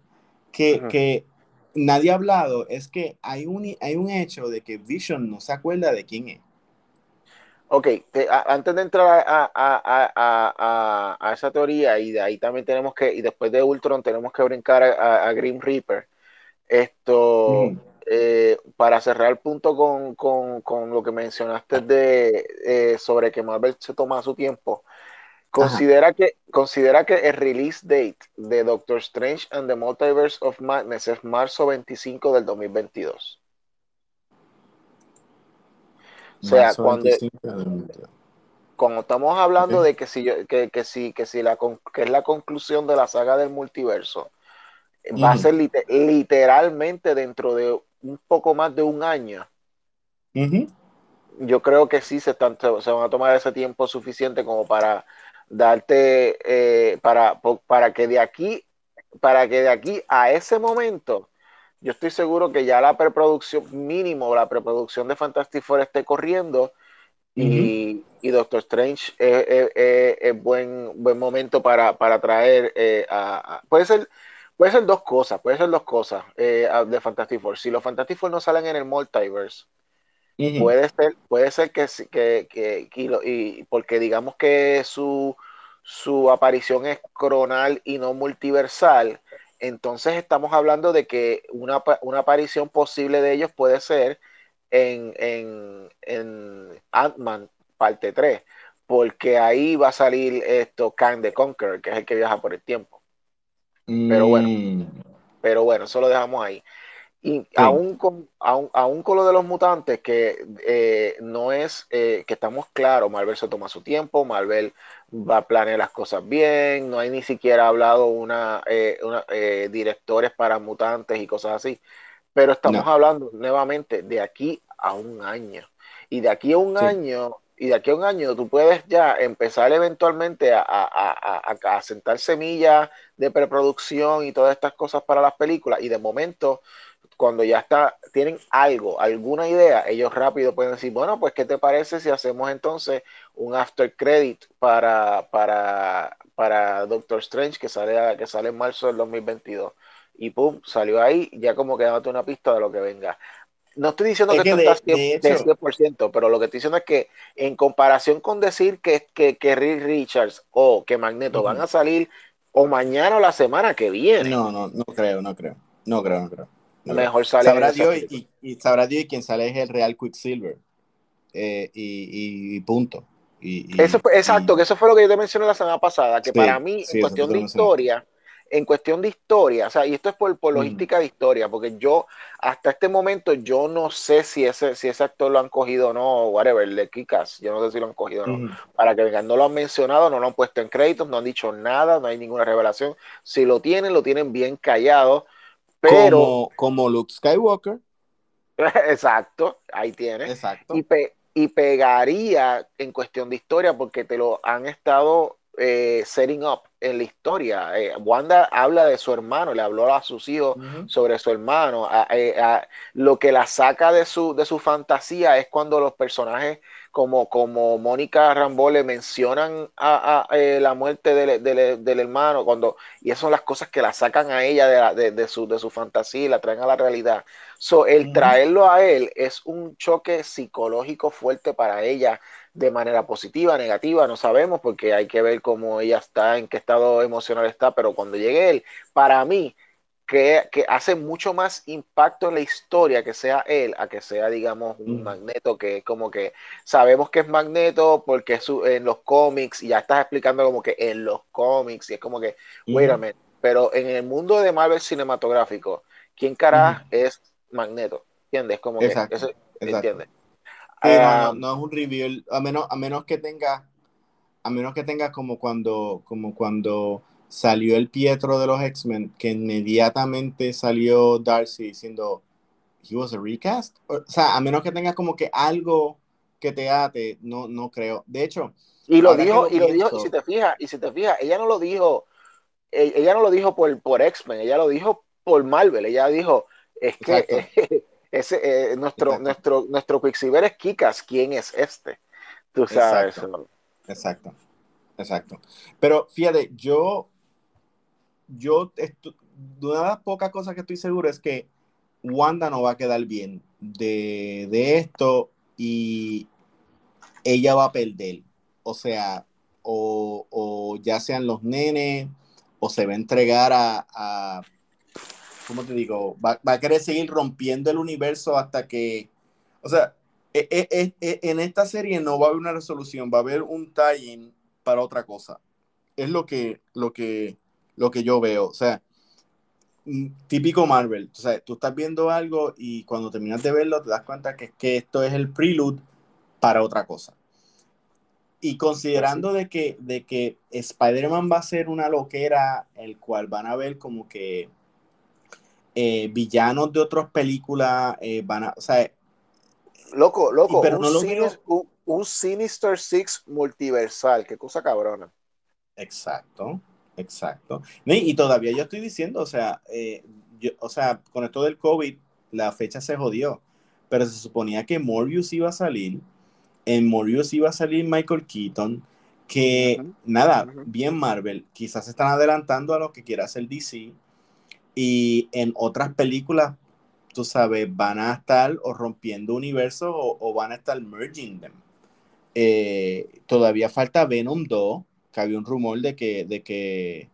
que, que nadie ha hablado, es que hay un, hay un hecho de que Vision no se acuerda de quién es. Ok, antes de entrar a, esa teoría, y de ahí también tenemos que, y después de Ultron tenemos que brincar a, Grim Reaper, esto, eh, para cerrar el punto con, lo que mencionaste de, eh, sobre que Marvel se toma su tiempo, considera que, considera que el release date de Doctor Strange and the Multiverse of Madness es marzo 25 del 2022. O sea, cuando, cuando estamos hablando de que si, que, que, si, que si la, que es la conclusión de la saga del multiverso, va a ser literalmente dentro de un poco más de un año. Yo creo que sí se, están, se van a tomar ese tiempo suficiente como para darte, eh, para, para que de aquí, para que de aquí a ese momento yo estoy seguro que ya la preproducción mínimo, la preproducción de Fantastic Four esté corriendo y, Doctor Strange es, buen, buen momento para, traer eh, a, puede ser puede ser dos cosas, puede ser dos cosas eh, de Fantastic Four. Si los Fantastic Four no salen en el multiverse, puede ser, puede ser que, que, que, y, porque digamos que su, su aparición es coronal y no multiversal, entonces estamos hablando de que una, aparición posible de ellos puede ser en, en, Ant-Man parte 3, porque ahí va a salir esto Kang the Conqueror, que es el que viaja por el tiempo. Pero bueno, mm. pero bueno, eso lo dejamos ahí. Y aún, con, aún, con lo de los mutantes, que eh, no es eh, que estamos claros, Marvel se toma su tiempo, Marvel va a planear las cosas bien, no hay ni siquiera hablado una, eh, directores para mutantes y cosas así, pero estamos hablando nuevamente de aquí a un año. Y de aquí a un año, y de aquí a un año tú puedes ya empezar eventualmente a, a sentar semillas de preproducción y todas estas cosas para las películas, y de momento cuando ya está, tienen algo, alguna idea, ellos rápido pueden decir, bueno, pues ¿qué te parece si hacemos entonces un after credit para, para, para Doctor Strange que sale, que sale en marzo del 2022? Y pum, salió ahí, ya como que dándote una pista de lo que venga. No estoy diciendo que, esto está 100%, pero lo que estoy diciendo es que en comparación con decir que, que, que Rick Richards o que Magneto van a salir o mañana o la semana que viene. No, no, no creo, no creo. No creo, no creo mejor sale. Sabrá Dios y, y, sabrá Dios y quien sale es el Real Quicksilver. Eh, y, punto. eso exacto, que eso fue lo que yo te mencioné la semana pasada, que para mí, en cuestión de historia, en cuestión de historia, o sea, y esto es por, por logística de historia, porque yo, hasta este momento, yo no sé si ese, si ese actor lo han cogido o no, whatever, el de Kikas, yo no sé si lo han cogido o no. Para que vengan, no lo han mencionado, no lo han puesto en créditos, no han dicho nada, no hay ninguna revelación. Si lo tienen, lo tienen bien callado. Pero, como, Luke Skywalker. Exacto, ahí tienes. Exacto. Y, y, pegaría en cuestión de historia porque te lo han estado eh, setting up en la historia. Eh, Wanda habla de su hermano, le habló a sus hijos sobre su hermano. Eh, lo que la saca de su, de su fantasía es cuando los personajes como, como Mónica Rambo le mencionan a, eh, la muerte del, hermano, cuando, y esas son las cosas que la sacan a ella de, su, de su fantasía y la traen a la realidad. So, el traerlo a él es un choque psicológico fuerte para ella de manera positiva, negativa, no sabemos porque hay que ver cómo ella está, en qué estado emocional está, pero cuando llegue él, para mí, que, hace mucho más impacto en la historia que sea él, a que sea, digamos, un magneto que como que sabemos que es magneto porque en los cómics, y ya estás explicando como que en los cómics, y es como que, wait pero en el mundo de Marvel cinematográfico, ¿quién cara es magneto? ¿Entiendes? Como que, ¿entiendes? Ah, no, es un reveal, a menos, a menos que tenga, a menos que tenga como cuando, como cuando salió el Pietro de los X-Men, que inmediatamente salió Darcy diciendo, he was a recast. O sea, a menos que tengas como que algo que te ate, no, no creo. De hecho. Y lo dijo, y lo dijo, y si te fijas, y si te fijas, ella no lo dijo, e, ella no lo dijo por, por X-Men, ella lo dijo por Marvel, ella dijo, es que ese, eh, nuestro, nuestro, nuestro Quicksilver es Kikas, ¿quién es este? Tú sabes. Exacto. Exacto. Exacto. Pero fíjate, yo yo, de una de las pocas cosas que estoy seguro es que Wanda no va a quedar bien de, esto y ella va a perder. O sea, o, ya sean los nenes, o se va a entregar a, ¿cómo te digo? Va, a querer seguir rompiendo el universo hasta que, o sea, e, e, e, en esta serie no va a haber una resolución, va a haber un tie-in para otra cosa. Es lo que, lo que, lo que yo veo. O sea, típico Marvel. O sea, tú estás viendo algo y cuando terminas de verlo te das cuenta que, que esto es el prelude para otra cosa. Y considerando de que, de que Spider-Man va a ser una loquera, el cual van a ver como que eh, villanos de otras películas eh, van a, o sea, loco, loco, pero un, no un, un Sinister Six multiversal, qué cosa cabrona. Exacto. Exacto. Y, todavía yo estoy diciendo, o sea, eh, o sea, con esto del COVID, la fecha se jodió, pero se suponía que Morbius iba a salir, en Morbius iba a salir Michael Keaton, que nada, bien Marvel, quizás se están adelantando a lo que quiera hacer DC, y en otras películas, tú sabes, van a estar o rompiendo universos o, van a estar merging them. Eh, todavía falta Venom 2, que había un rumor de que, de que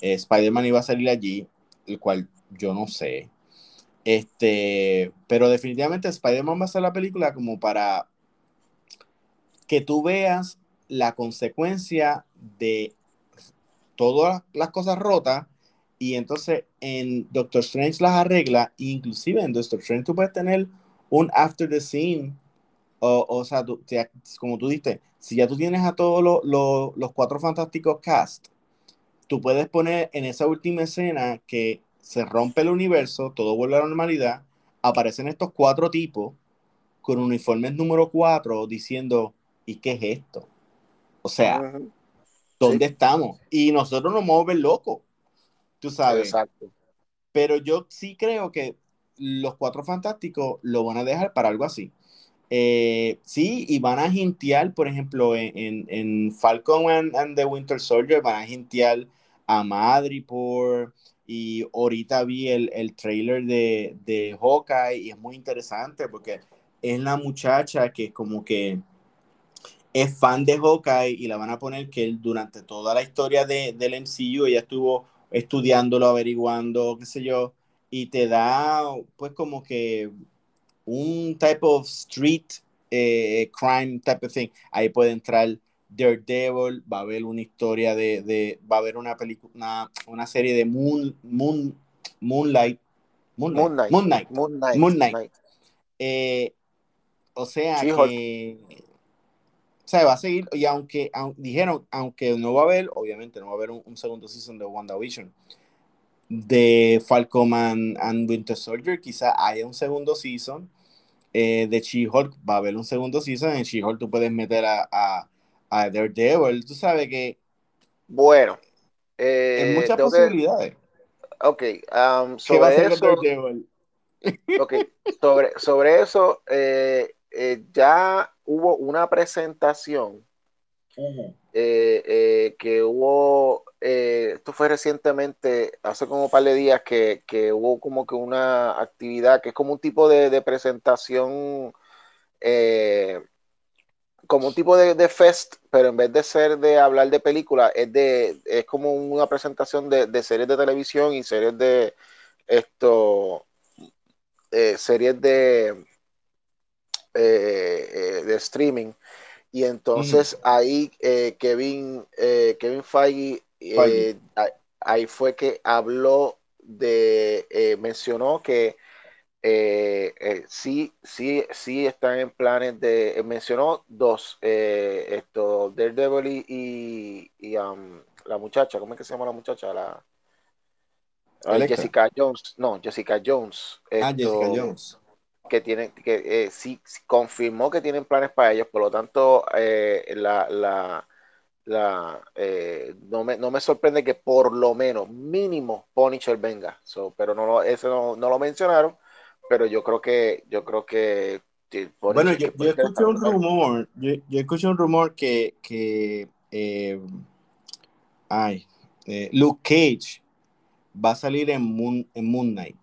eh, Spider-Man iba a salir allí, el cual yo no sé. Este, pero definitivamente Spider-Man va a ser la película como para que tú veas la consecuencia de todas las cosas rotas y entonces en Doctor Strange las arregla, inclusive en Doctor Strange tú puedes tener un after the scene, o, o sea, como tú dijiste, si ya tú tienes a todos los cuatro fantásticos cast, tú puedes poner en esa última escena que se rompe el universo, todo vuelve a la normalidad, aparecen estos cuatro tipos con uniformes número cuatro diciendo, ¿y qué es esto? O sea, ¿dónde estamos? Y nosotros nos vamos a ver locos tú sabes. Exacto. Pero yo sí creo que los cuatro fantásticos lo van a dejar para algo así. Eh, sí, y van a jintear, por ejemplo, en, en, Falcon and, the Winter Soldier, van a jintear a Madripoor. Y ahorita vi el, el trailer de, de Hawkeye y es muy interesante porque es la muchacha que como que es fan de Hawkeye y la van a poner que él durante toda la historia de, del MCU ella estuvo estudiándolo, averiguando, qué sé yo, y te da pues como que un type of street eh, crime type of thing. Ahí puede entrar Daredevil, va a haber una historia de, de va a haber una película, una, serie de Moon, Moon, Moonlight, Moonlight, Moonlight, Moonlight, Moonlight. Eh, o sea que sea, va a seguir, y aunque, dijeron, aunque no va a haber, obviamente no va a haber un, segundo season de WandaVision, de Falcon and, Winter Soldier, quizá haya un segundo season, eh, de She-Hulk va a haber un segundo season, en She-Hulk tú puedes meter a, a, a, Daredevil, tú sabes que... Bueno. hay muchas posibilidades. Ok, um, sobre eso... ok, sobre, sobre eso, eh, eh, ya hubo una presentación eh, eh, que hubo, esto fue recientemente, hace como un par de días, que, hubo como que una actividad que es como un tipo de, presentación, como un tipo de, fest, pero en vez de ser de hablar de películas, es, de, es como una presentación de, de series de televisión y series de esto, series de eh, eh, de streaming. Y entonces ahí eh, Kevin, Kevin Feige, ahí fue que habló de, mencionó que sí, sí, sí están en planes de, mencionó dos, esto, Daredevil y, y, um, la muchacha, ¿cómo es que se llama la muchacha? La, Jessica Jones, no, Jessica Jones. ah, Jessica Jones que tienen, que eh, sí, confirmó que tienen planes para ellos, por lo tanto, eh, la, la, la eh, no, me, no, me, sorprende que por lo menos, mínimo, Punisher venga. pero no lo, eso no, lo mencionaron, pero yo creo que, yo creo que bueno, yo, yo escuché un rumor, yo, yo, escuché un rumor que, que ay, Luke Cage va a salir en Moon, en Moon Knight.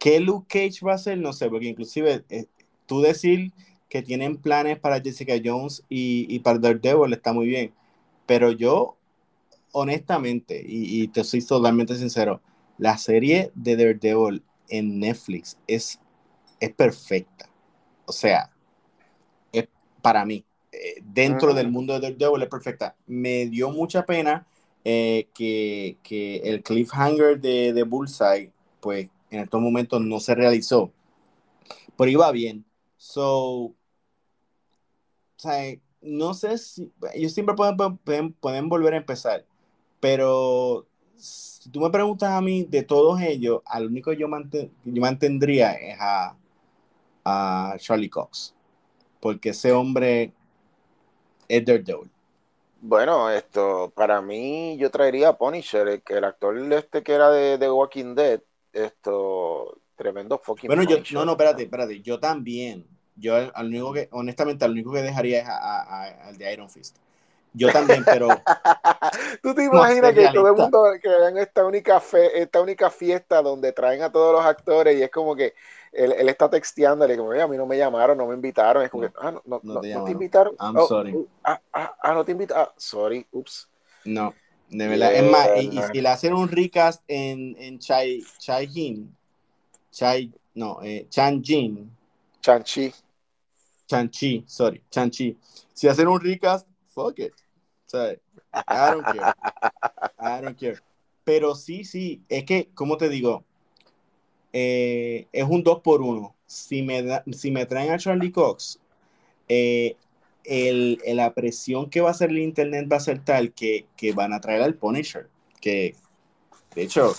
¿Qué Luke Cage va a hacer? No sé, porque inclusive eh, tú decir que tienen planes para Jessica Jones y, y para Daredevil está muy bien, pero yo, honestamente, y, te soy totalmente sincero, la serie de Daredevil en Netflix es, es perfecta. O sea, es para mí, eh, dentro del mundo de Daredevil es perfecta. Me dio mucha pena eh, que, que, el cliffhanger de, de Bullseye, pues en estos momentos no se realizó, pero iba bien. So, no sé si ellos siempre pueden, pueden, volver a empezar, pero si tú me preguntas a mí de todos ellos, al único que yo, yo mantendría es a, a Charlie Cox, porque ese hombre es Daredevil. Bueno, esto, para mí, yo traería a Punisher, el, el actor este que era de, de Walking Dead, esto, tremendo fucking. Bueno, yo, no, no, espérate, espérate, yo también. Yo al único que, honestamente, al único que dejaría es al de Iron Fist. Yo también, pero. ¿Tú te imaginas que todo el mundo que vean esta única, fe, esta única fiesta donde traen a todos los actores y es como que él, él está texteándole, como, a mí no me llamaron, no me invitaron. Es como que, ah, no, no, te, invitaron. I'm oh, sorry. Uh, ah, ah, ah, no te invitaron. Ah, sorry, ups. No, de verdad, es más, y, si le hacen un recast en, en Chai, Chai Jin, Chai, no, eh, Chan Jin. Chan Chi. Chan Chi, sorry, Chan Chi. Si hacen un recast, fuck it. Sea, I don't care. I don't care. pero sí, sí, es que, como te digo, eh, es un 2 por 1 Si me, si me traen a Charlie Cox, eh, el, la presión que va a hacer el internet va a ser tal que, que van a traer al Punisher, que de hecho,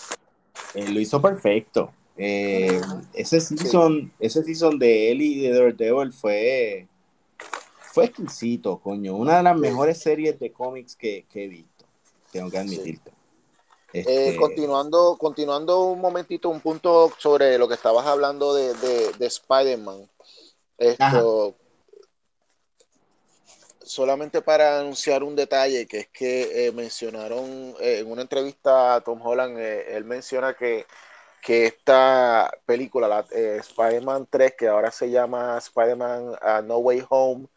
él lo hizo perfecto. Eh, ese season, ese season de él y de Daredevil fue, fue exquisito, coño. Una de las mejores series de cómics que, he visto, tengo que admitirte. Eh, este, continuando, continuando un momentito, un punto sobre lo que estabas hablando de, de, Spider-Man. Esto, solamente para anunciar un detalle, que es que eh, mencionaron eh, en una entrevista a Tom Holland, eh, él menciona que, que esta película, la, Spider-Man 3, que ahora se llama Spider-Man uh, No Way Home,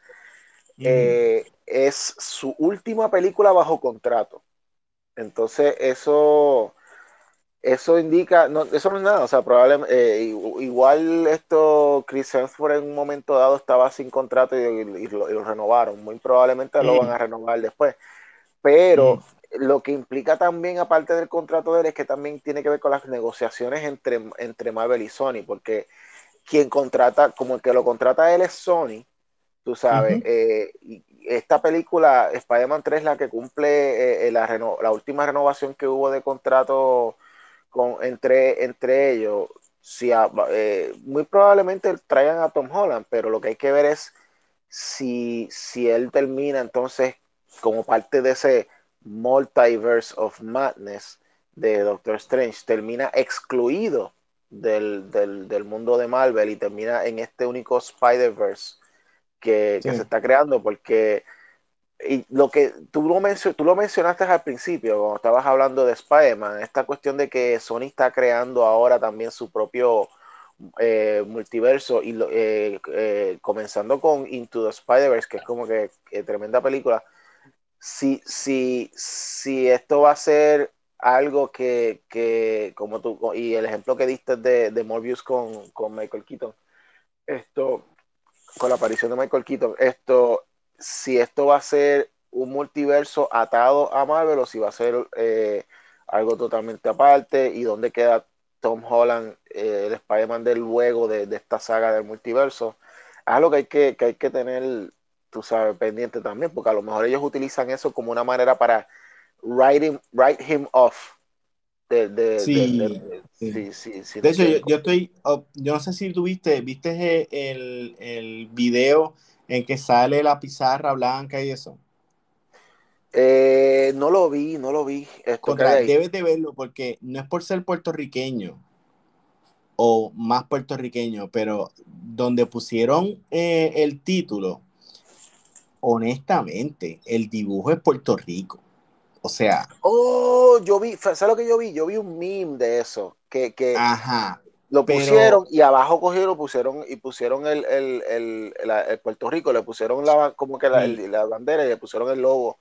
es su última película bajo contrato. Entonces, eso eso indica, no, eso no es nada, o sea, probablemente, eh, igual esto, Chris Hemsworth en un momento dado estaba sin contrato y, lo, renovaron, muy probablemente lo van a renovar después, pero lo que implica también, aparte del contrato de él, es que también tiene que ver con las negociaciones entre, entre Marvel y Sony, porque quien contrata, como el que lo contrata él es Sony, tú sabes, eh, esta película, Spider-Man 3, la que cumple eh, la, la última renovación que hubo de contrato entre, entre ellos, si eh, muy probablemente traigan a Tom Holland, pero lo que hay que ver es si, si él termina entonces como parte de ese multiverse of madness de Doctor Strange, termina excluido del, mundo de Marvel y termina en este único Spider-Verse que, que se está creando, porque y lo que tú lo, tú lo mencionaste al principio, cuando estabas hablando de Spider-Man, esta cuestión de que Sony está creando ahora también su propio eh, multiverso y eh, eh, comenzando con Into the Spider-Verse, que es como que, tremenda película. Si, si, si esto va a ser algo que, que, como tú, y el ejemplo que diste de, de Morbius con, con Michael Keaton, esto, con la aparición de Michael Keaton, esto si esto va a ser un multiverso atado a Marvel o si va a ser eh, algo totalmente aparte y dónde queda Tom Holland, eh, el Spider-Man del luego de, esta saga del multiverso. Es algo que hay que, hay que tener, tú sabes, pendiente también, porque a lo mejor ellos utilizan eso como una manera para write him, write him off. De, sí, sí. de hecho, yo, estoy, oh, yo no sé si tuviste, viste el, el video en que sale la pizarra blanca y eso? Eh, no lo vi, no lo vi. debes de verlo porque no es por ser puertorriqueño o más puertorriqueño, pero donde pusieron eh, el título, honestamente, el dibujo es Puerto Rico. O sea. Oh, yo vi, ¿sabes lo que yo vi? Yo vi un meme de eso. Que, que, Ajá. Lo pusieron y abajo cogieron, pusieron y pusieron el, el, el, Puerto Rico, le pusieron la, como que la, la, bandera y le pusieron el logo.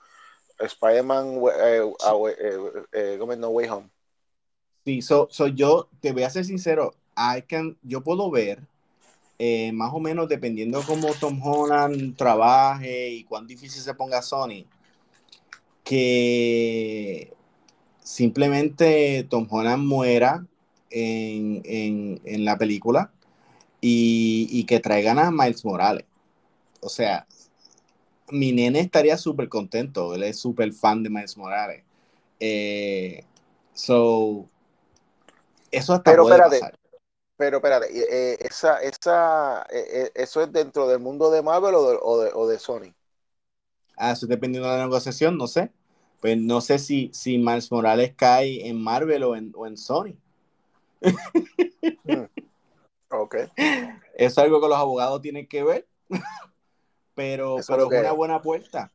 Spider-Man eh, eh, eh, No Way Home. Sí, so, yo te voy a ser sincero, I can, yo puedo ver más o menos dependiendo cómo Tom Holland trabaje y cuán difícil se ponga Sony, que simplemente Tom Holland muera en, la película y, que traigan a Miles Morales. O sea, mi nene estaría súper contento, él es súper fan de Miles Morales. Eh, so, eso hasta pero, puede pasar. Pero espérate, eh, esa, esa, eh, ¿eso es dentro del mundo de Marvel o de, Sony? Ah, eso dependiendo de la negociación, no sé. Pues no sé si, si Miles Morales cae en Marvel o en, o en Sony. Ok. Es algo que los abogados tienen que ver, pero, pero es una buena puerta.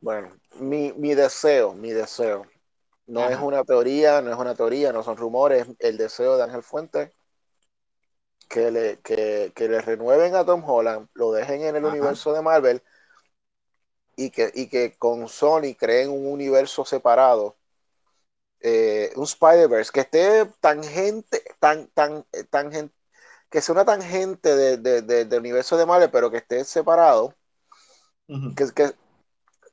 Bueno, mi, deseo, mi deseo, no es una teoría, no es una teoría, no son rumores, el deseo de Ángel Fuentes, que le, que, le renueven a Tom Holland, lo dejen en el universo de Marvel y que, y que con Sony creen un universo separado eh, un Spider-Verse que esté tangente, tan, tan, eh, tangente, que sea una tangente de, de, del universo de Marvel, pero que esté separado. que, que,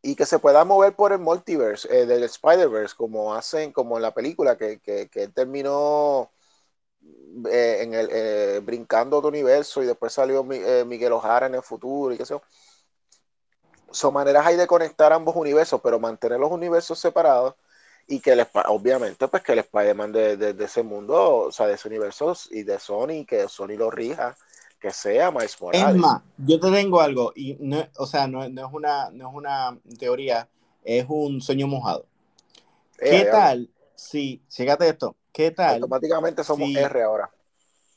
y que se pueda mover por el multiverse eh, del Spider-Verse, como hacen, como en la película, que, que, que terminó eh, en el, eh, brincando otro universo y después salió Miguel Ojara en el futuro y qué sé yo. Son maneras hay de conectar ambos universos, pero mantener los universos separados y que el, obviamente pues que el Spider-Man de, de, ese mundo, o sea, de ese universo y de Sony, que Sony lo rija, que sea más Morales. Es más, yo te tengo algo, y no, o sea, no, no, es una, no es una teoría, es un sueño mojado. Eh, ¿Qué tal si, fíjate esto, qué tal? Automáticamente somos R ahora.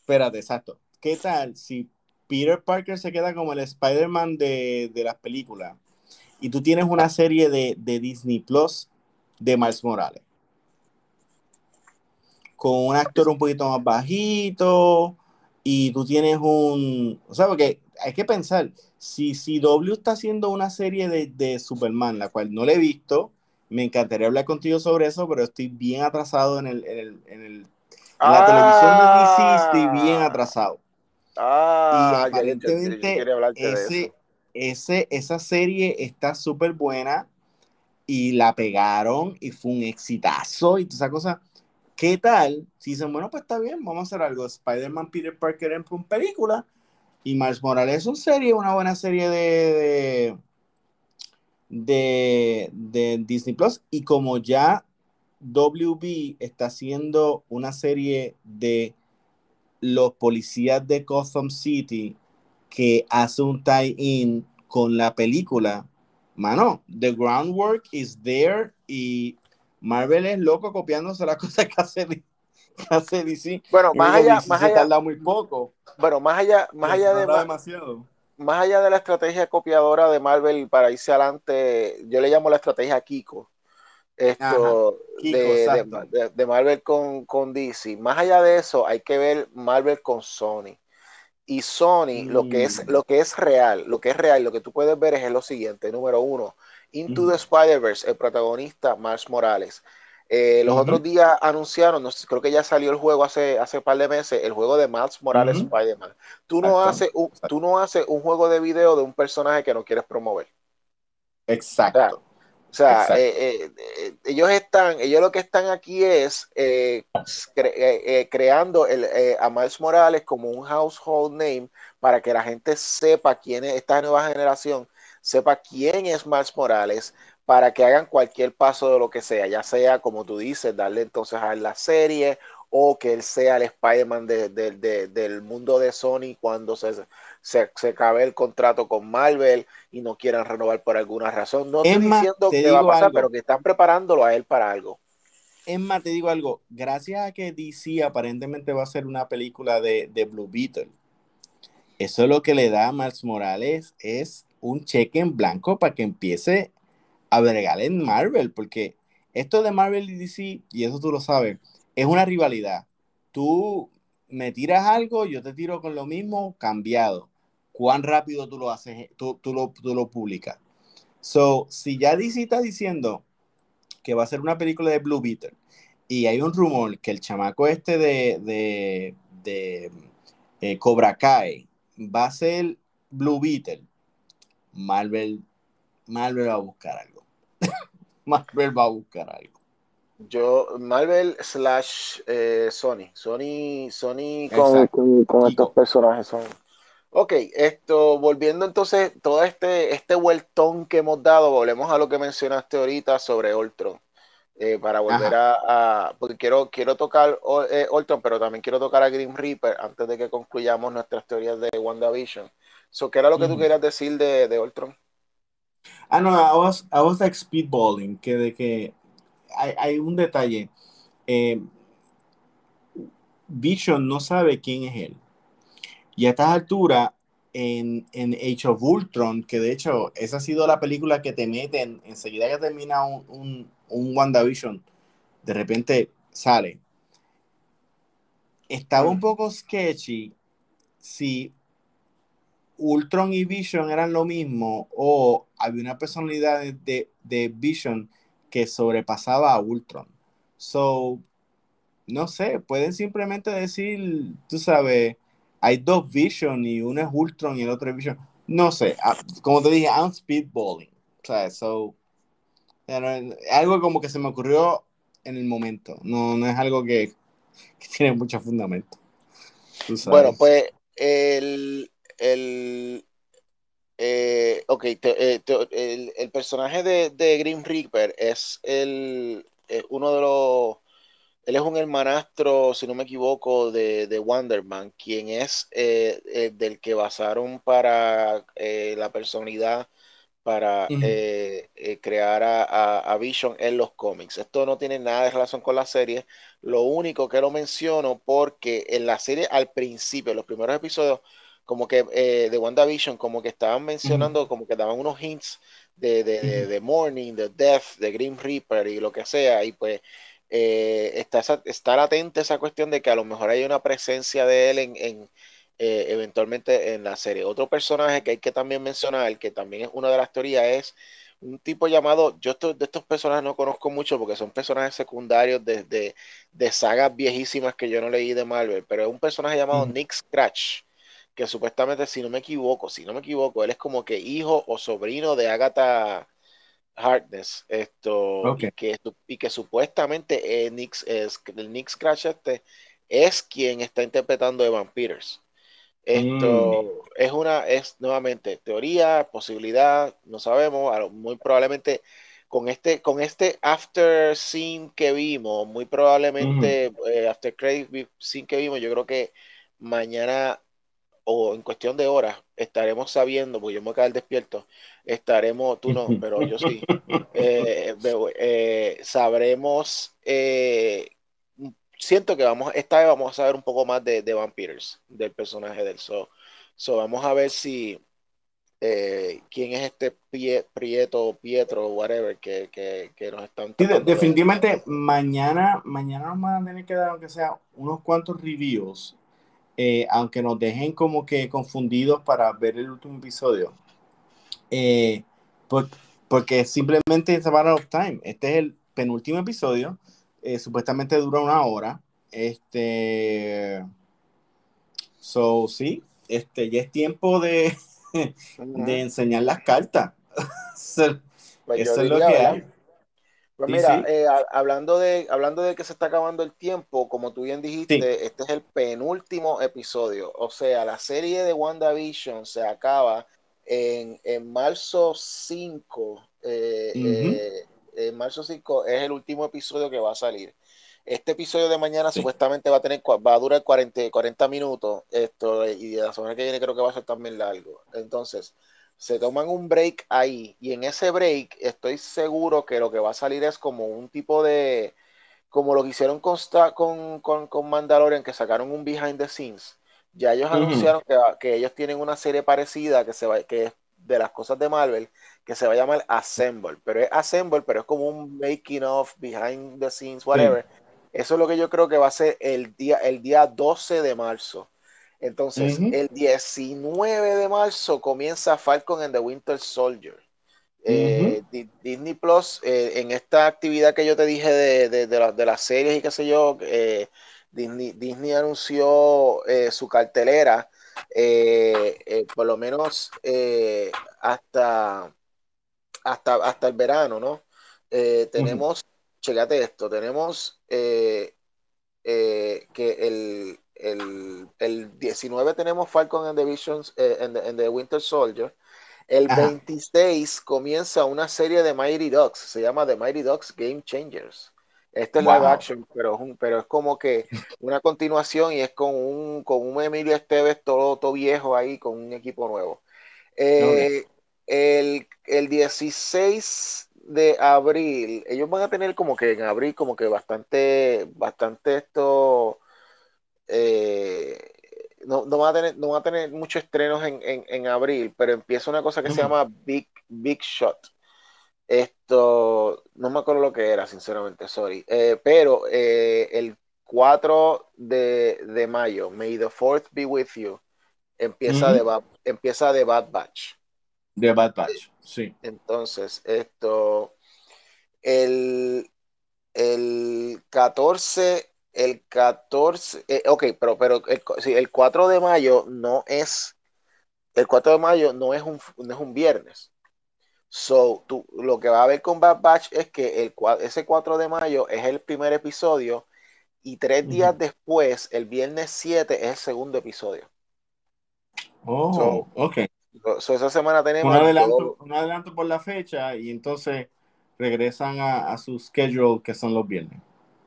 Espérate, exacto. ¿Qué tal si Peter Parker se queda como el Spider-Man de, de las películas y tú tienes una serie de, de Disney Plus de Miles Morales. Con un actor un poquito más bajito y tú tienes un... O sea, porque hay que pensar, si, si W está haciendo una serie de, de Superman, la cual no le he visto, me encantaría hablar contigo sobre eso, pero estoy bien atrasado en el, en el, en el la televisión de DC estoy bien atrasado. Ah, y aparentemente ese, ese, esa serie está súper buena y la pegaron y fue un exitazo y toda esa cosa. ¿Qué tal? Si dicen, bueno, pues está bien, vamos a hacer algo. Spider-Man, Peter Parker en película y Miles Morales es serie, una buena serie de, de, de, Disney Plus. Y como ya WB está haciendo una serie de los policías de Gotham City que hace un tie-in con la película, mano, the groundwork is there y Marvel es loco copiándose las cosas que hace, que hace DC. Bueno, más allá, más allá, muy poco. Bueno, más allá, más allá de demasiado. Más allá de la estrategia copiadora de Marvel para irse adelante, yo le llamo la estrategia Kiko. Esto de, de, Marvel con, con DC. Más allá de eso, hay que ver Marvel con Sony. Y Sony, lo, que es, mm. lo que es real, lo que es real, lo que tú puedes ver es lo siguiente. Número uno, Into the Spider-Verse, el protagonista, Miles Morales. Eh, los otros días anunciaron, no sé, creo que ya salió el juego hace, hace un par de meses, el juego de Miles Morales Spider-Man. Tú, no haces un, tú no haces un juego de video de un personaje que no quieres promover. Exacto. O sea, eh, eh, eh, ellos están, ellos lo que están aquí es creando el, a Miles Morales como un household name para que la gente sepa quién es esta nueva generación, sepa quién es Miles Morales, para que hagan cualquier paso de lo que sea, ya sea como tú dices, darle entonces a la serie o que él sea el Spider-Man del mundo de Sony cuando se, se, se, acabe el contrato con Marvel y no quieran renovar por alguna razón. No estoy diciendo que va a pasar, pero que están preparándolo a él para algo. Más, te digo algo, gracias a que DC aparentemente va a ser una película de, de Blue Beetle, eso es lo que le da a Miles Morales, es un cheque en blanco para que empiece a bregar en Marvel, porque esto de Marvel y DC, y eso tú lo sabes, es una rivalidad. Tú me tiras algo, yo te tiro con lo mismo, cambiado. ¿Cuán rápido tú lo haces, tú, tú, lo, tú lo publicas? So, si ya DC está diciendo que va a ser una película de Blue Beetle y hay un rumor que el chamaco este de, de, de eh, Cobra Kai va a ser Blue Beetle, Marvel, Marvel va a buscar algo. Marvel va a buscar algo. Yo, Marvel slash eh, Sony. Sony, Sony con, estos personajes son. Ok, esto, volviendo entonces, todo este, este vueltón que hemos dado, volvemos a lo que mencionaste ahorita sobre Ultron. Eh, para volver a, porque quiero, quiero tocar eh, Ultron, pero también quiero tocar a Grim Reaper antes de que concluyamos nuestras teorías de WandaVision. So, ¿Qué era lo que tú querías decir de, de Ultron? Ah, no, I was, I was like speedballing, que de que hay, un detalle. Eh, Vision no sabe quién es él. Y a estas alturas, en, en Age of Ultron, que de hecho esa ha sido la película que te meten enseguida que termina un, un, un WandaVision, de repente sale. Estaba un poco sketchy si Ultron y Vision eran lo mismo o había una personalidad de, de Vision que sobrepasaba a Ultron. So, no sé, pueden simplemente decir, tú sabes, hay dos Vision y uno es Ultron y el otro es Vision. No sé, ah, como te dije, I'm speedballing. O sea, so, algo como que se me ocurrió en el momento. No, no es algo que, tiene mucho fundamento. Bueno, pues el, el eh, ok, eh, el, personaje de, de Grim Reaper es el, eh, uno de los él es un hermanastro, si no me equivoco, de, de Wonderman, quien es eh, eh, del que basaron para eh, la personalidad para crear a, Vision en los cómics. Esto no tiene nada de relación con la serie. Lo único que lo menciono porque en la serie al principio, en los primeros episodios, como que de WandaVision, como que estaban mencionando, como que daban unos hints de, de, de, Morning, de Death, de Grim Reaper y lo que sea. Y pues eh, está, está latente esa cuestión de que a lo mejor hay una presencia de él en, eh, eventualmente en la serie. Otro personaje que hay que también mencionar, que también es una de las teorías, es un tipo llamado, yo de estos personajes no conozco mucho porque son personajes secundarios de, de, sagas viejísimas que yo no leí de Marvel, pero es un personaje llamado Nick Scratch, que supuestamente, si no me equivoco, si no me equivoco, él es como que hijo o sobrino de Agatha Hardness, esto, y, que, y que supuestamente eh, Nick, es, el Nick Scratch este es quien está interpretando a Evan Peters. Esto mm. es una, es nuevamente teoría, posibilidad, no sabemos, muy probablemente con este, con este after scene que vimos, muy probablemente eh, after credit scene que vimos, yo creo que mañana o en cuestión de horas estaremos sabiendo, porque yo me voy a quedar despierto, estaremos, tú no, pero yo sí, eh, eh, sabremos, eh, siento que vamos, esta vez vamos a saber un poco más de, de Vampires, del personaje del So. so vamos a ver si quién es este Prieto, Pietro, whatever, que, que, nos están... definitivamente mañana, mañana nos van a tener que dar, aunque sea, unos cuantos reviews eh, aunque nos dejen como que confundidos para ver el último episodio. Eh, porque simplemente es a matter of time. Este es el penúltimo episodio. Eh, supuestamente dura una hora. Este. So, sí. Este, ya es tiempo de, de enseñar las cartas. Pues Eso es lo que hay. Pues mira, eh, hablando, de, hablando de que se está acabando el tiempo, como tú bien dijiste, este es el penúltimo episodio. O sea, la serie de WandaVision se acaba en, marzo 5. Eh, eh, en marzo 5 es el último episodio que va a salir. Este episodio de mañana supuestamente va a tener va a durar 40, 40 minutos. Esto, y la semana que viene creo que va a ser también largo. Entonces, se toman un break ahí y en ese break estoy seguro que lo que va a salir es como un tipo de, como lo que hicieron con, con, con, Mandalorian, que sacaron un behind the scenes. Ya ellos anunciaron que, ellos tienen una serie parecida que, se va, que es de las cosas de Marvel, que se va a llamar Assemble, pero es Assemble, pero es como un making of, behind the scenes, whatever. Eso es lo que yo creo que va a ser el día, el día 12 de marzo. Entonces, el 19 de marzo comienza Falcon and the Winter Soldier. Eh, Disney Plus, eh, en esta actividad que yo te dije de, de, las series y qué sé yo, eh, Disney, anunció su cartelera, por lo menos hasta, hasta, hasta el verano, ¿no? tenemos, checate esto, tenemos que el, el, 19 tenemos Falcon and the Visions eh, the, Winter Soldier. El 26 comienza una serie de Mighty Ducks, se llama The Mighty Ducks Game Changers. Este es live action, pero es, un, pero es como que una continuación y es con un, con un Emilio Esteves todo, todo viejo ahí, con un equipo nuevo. Eh, el, el 16 de abril, ellos van a tener como que en abril como que bastante, bastante esto eh, no, no, va a tener, no va a tener muchos estrenos en, en, abril, pero empieza una cosa que se llama Big, Big Shot. Esto, no me acuerdo lo que era, sinceramente, sorry. Eh, pero eh, el 4 de, de, mayo, May the 4th be with you, empieza, de, empieza de Bad Batch. De Bad Batch, sí. Entonces, esto, el, el 14 el 14, eh, ok, pero, pero el, el 4 de mayo no es, el 4 de mayo no es un, no es un viernes, So, tú, lo que va a haber con Bad Batch es que el, ese 4 de mayo es el primer episodio y tres días después, el viernes 7, es el segundo episodio. Oh, ok. So, esa semana tenemos... Un adelanto, un adelanto, por la fecha y entonces regresan a, a, su schedule que son los viernes.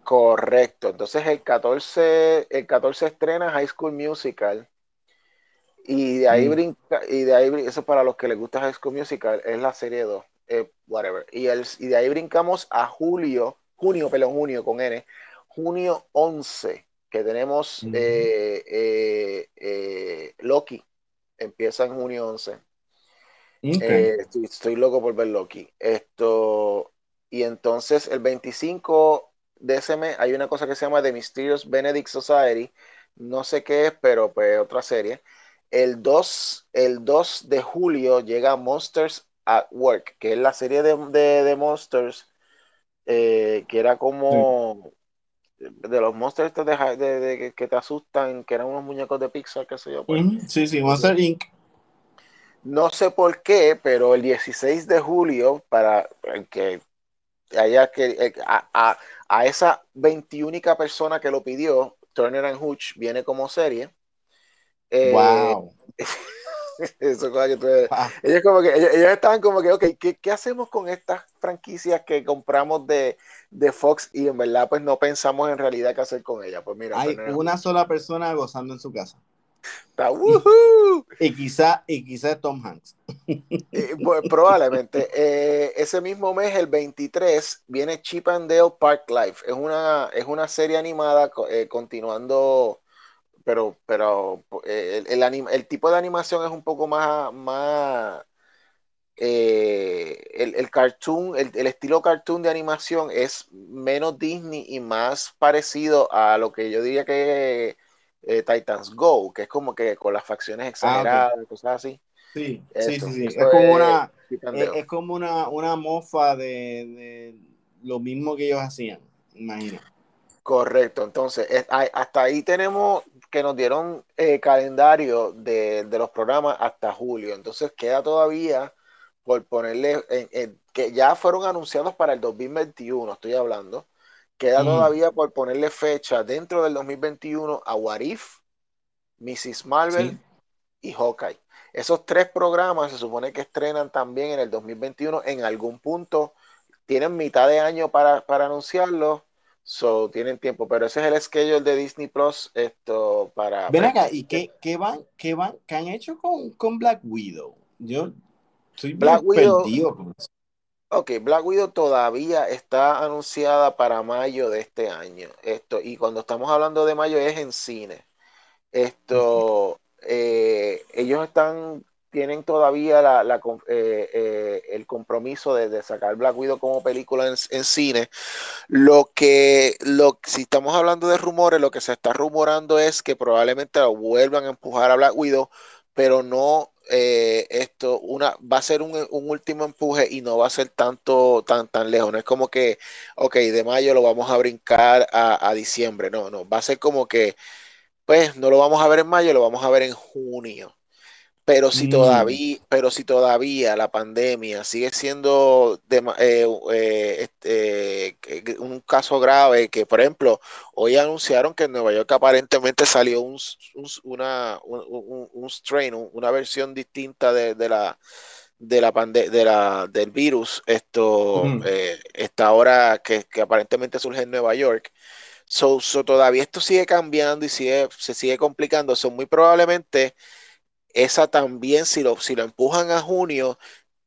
Correcto. Entonces el 14, el 14 estrena High School Musical. Y de ahí mm. brinca, y de ahí, eso para los que les gusta High School Musical, es la serie 2, eh, whatever. Y, el, y de ahí brincamos a julio, junio, perdón, junio con N, junio 11, que tenemos eh, eh, eh, Loki, empieza en junio 11. Estoy, loco por ver Loki. Esto, y entonces el 25 de ese mes hay una cosa que se llama The Mysterious Benedict Society, no sé qué es, pero pues otra serie. El 2, el 2 de julio llega Monsters at Work, que es la serie de, de, Monsters, que era como de los monsters de, que te asustan, que eran unos muñecos de Pixar, qué sé yo. Pues. Sí, sí, Monster Inc. No sé por qué, pero el 16 de julio, para que haya que a, a, esa 21 persona que lo pidió, Turner and Hooch viene como serie. wow. Eh, Eso, ellos, como que, ellos, estaban como que, ok, ¿qué, ¿qué, hacemos con estas franquicias que compramos de, de, Fox y en verdad pues no pensamos en realidad qué hacer con ellas? Pues mira, hay una sola persona gozando en su casa. Está, y quizá y quizá Tom Hanks. Eh, pues, probablemente. Eh, ese mismo mes, el 23, viene Chip and Dale Park Life. Es una, es una serie animada eh, continuando pero, pero el, el, tipo de animación es un poco más, más eh, el, cartoon, el, estilo cartoon de animación es menos Disney y más parecido a lo que yo diría que eh, Titans Go, que es como que con las facciones ah, exageradas, cosas así. Sí, sí, sí, Es como una, es, como una, una mofa de, de, lo mismo que ellos hacían, imagino. Correcto, entonces hasta ahí tenemos que nos dieron eh, calendario de, los programas hasta julio. Entonces queda todavía por ponerle, en, que ya fueron anunciados para el 2021, estoy hablando. Queda todavía por ponerle fecha dentro del 2021 a Warif, Mrs. Marvel y Hawkeye. Esos tres programas se supone que estrenan también en el 2021 en algún punto. Tienen mitad de año para, para anunciarlo So, tienen tiempo, pero ese es el schedule de Disney Plus esto para... Ven acá, ¿y qué, qué van, qué van, qué han hecho con, con Black Widow? Yo estoy Black Widow, perdido con eso. Ok, Black Widow todavía está anunciada para mayo de este año. Esto, y cuando estamos hablando de mayo es en cine. Esto, eh, ellos están tienen todavía la, la, eh, eh, el compromiso de, de, sacar Black Widow como película en, en, cine. Lo que, lo, si estamos hablando de rumores, lo que se está rumorando es que probablemente vuelvan a empujar a Black Widow, pero no eh, esto, una, va a ser un, un, último empuje y no va a ser tanto, tan, tan lejos. No es como que, ok, de mayo lo vamos a brincar a, a diciembre. No, no, va a ser como que, pues no lo vamos a ver en mayo, lo vamos a ver en junio pero si, mm. todavía, pero si todavía la pandemia sigue siendo eh, eh, este, un caso grave, que por ejemplo, hoy anunciaron que en Nueva York aparentemente salió un, una, un, strain, una versión distinta de, la de la, de la del virus, esto, mm. eh, esta hora que, aparentemente surge en Nueva York. So, todavía esto sigue cambiando y sigue, se sigue complicando. Son muy probablemente esa también, si lo, si lo empujan a junio,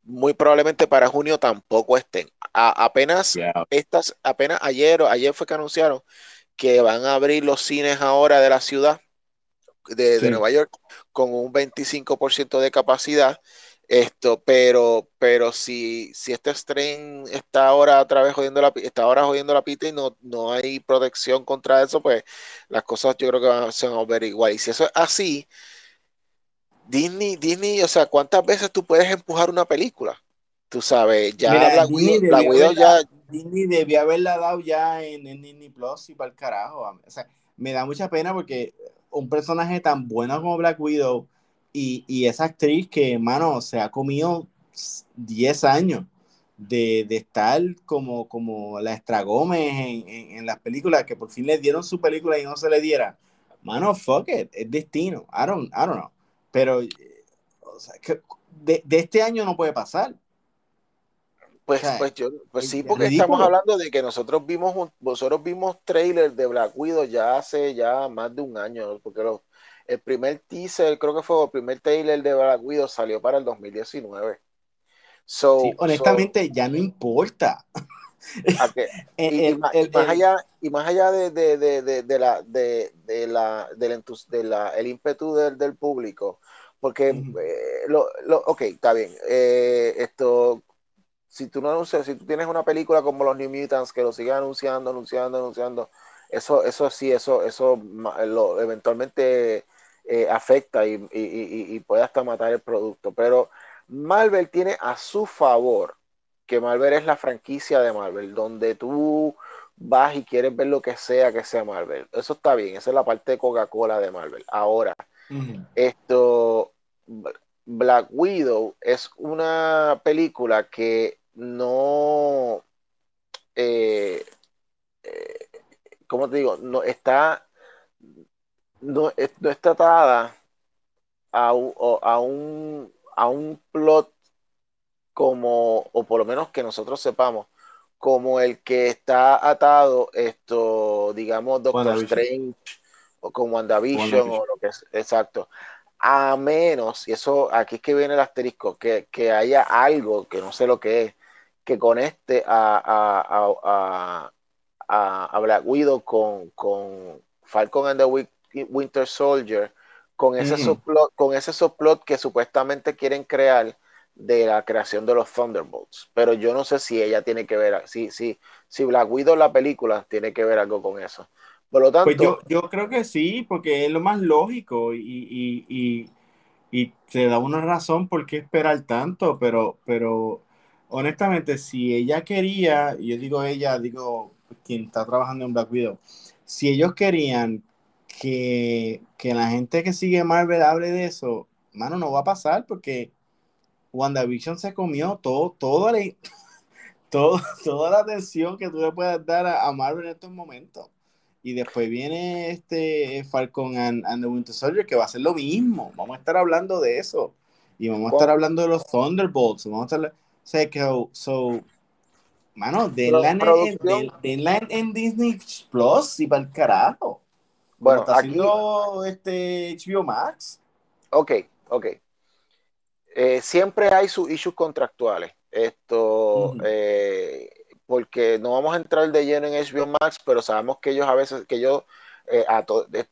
muy probablemente para junio tampoco estén. apenas estas, apenas ayer o ayer fue que anunciaron que van a abrir los cines ahora de la ciudad de, Nueva York con un 25% de capacidad. Esto, pero, pero si, si este tren está ahora otra vez jodiendo la, está ahora jodiendo la pita y no, no hay protección contra eso, pues las cosas yo creo que van, se van a ver igual. Y si eso es así, Disney, Disney, o sea, ¿cuántas veces tú puedes empujar una película? Tú sabes, ya la Widow, ya. Disney debía haberla dado ya en, Disney Plus y para el carajo. O sea, me da mucha pena porque un personaje tan bueno como Black Widow y, esa actriz que, mano, se ha comido 10 años de, estar como, como la Estragómez en, en, las películas, que por fin le dieron su película y no se le diera. Mano, fuck it, es destino. I don't, I don't know. Pero de, de, este año no puede pasar. Pues, pues, yo, pues sí, porque estamos hablando de que nosotros vimos, nosotros vimos trailer de Black Widow ya hace ya más de un año, porque el primer teaser, creo que fue el primer trailer de Black Widow salió para el 2019. So, honestamente, ya no importa. Y, más, allá, de, de, de, de la, de, la, del de la, el ímpetu del, del público, porque, eh, lo, lo, ok, está bien, eh, esto, si tú no anuncias, si tú tienes una película como los New Mutants que lo siguen anunciando, anunciando, anunciando, eso, eso sí, eso, eso lo, eventualmente eh, afecta y, y, y, puede hasta matar el producto. Pero Marvel tiene a su favor que Marvel es la franquicia de Marvel, donde tú vas y quieres ver lo que sea que sea Marvel. Eso está bien, esa es la parte de Coca-Cola de Marvel. Ahora, esto, Black Widow es una película que no, eh, eh, ¿cómo te digo? No está, no, es, tratada a, a, un, a un plot como, o por lo menos que nosotros sepamos, como el que está atado, esto, digamos, Doctor Strange o con WandaVision, o lo que es, exacto. A menos, y eso aquí es que viene el asterisco, que, que, haya algo, que no sé lo que es, que conecte a, a, a, a Black Widow con, con, Falcon and the Winter Soldier, con ese, subplot, con ese subplot que supuestamente quieren crear de la creación de los Thunderbolts. Pero yo no sé si ella tiene que ver, si, si, si Black Widow la película tiene que ver algo con eso. Por lo tanto, pues yo, yo creo que sí, porque es lo más lógico y, y, y, y te da una razón por qué esperar tanto, pero, pero honestamente, si ella quería, yo digo ella, digo quien está trabajando en Black Widow, si ellos querían que, que la gente que sigue Marvel hable de eso, mano, no va a pasar porque WandaVision se comió todo, todo, todo toda la atención que tú le puedas dar a, Marvel en estos momentos. Y después viene este Falcon and, and, the Winter Soldier, que va a ser lo mismo. Vamos a estar hablando de eso. Y vamos a estar hablando de los Thunderbolts. Vamos a estar sea, que, so, mano, denla en, en, Disney Plus y para el carajo. Bueno, está aquí, haciendo este HBO Max. Ok, ok. Eh, siempre hay sus issues contractuales. Esto, eh, porque no vamos a entrar de lleno en HBO Max, pero sabemos que ellos a veces, que ellos eh,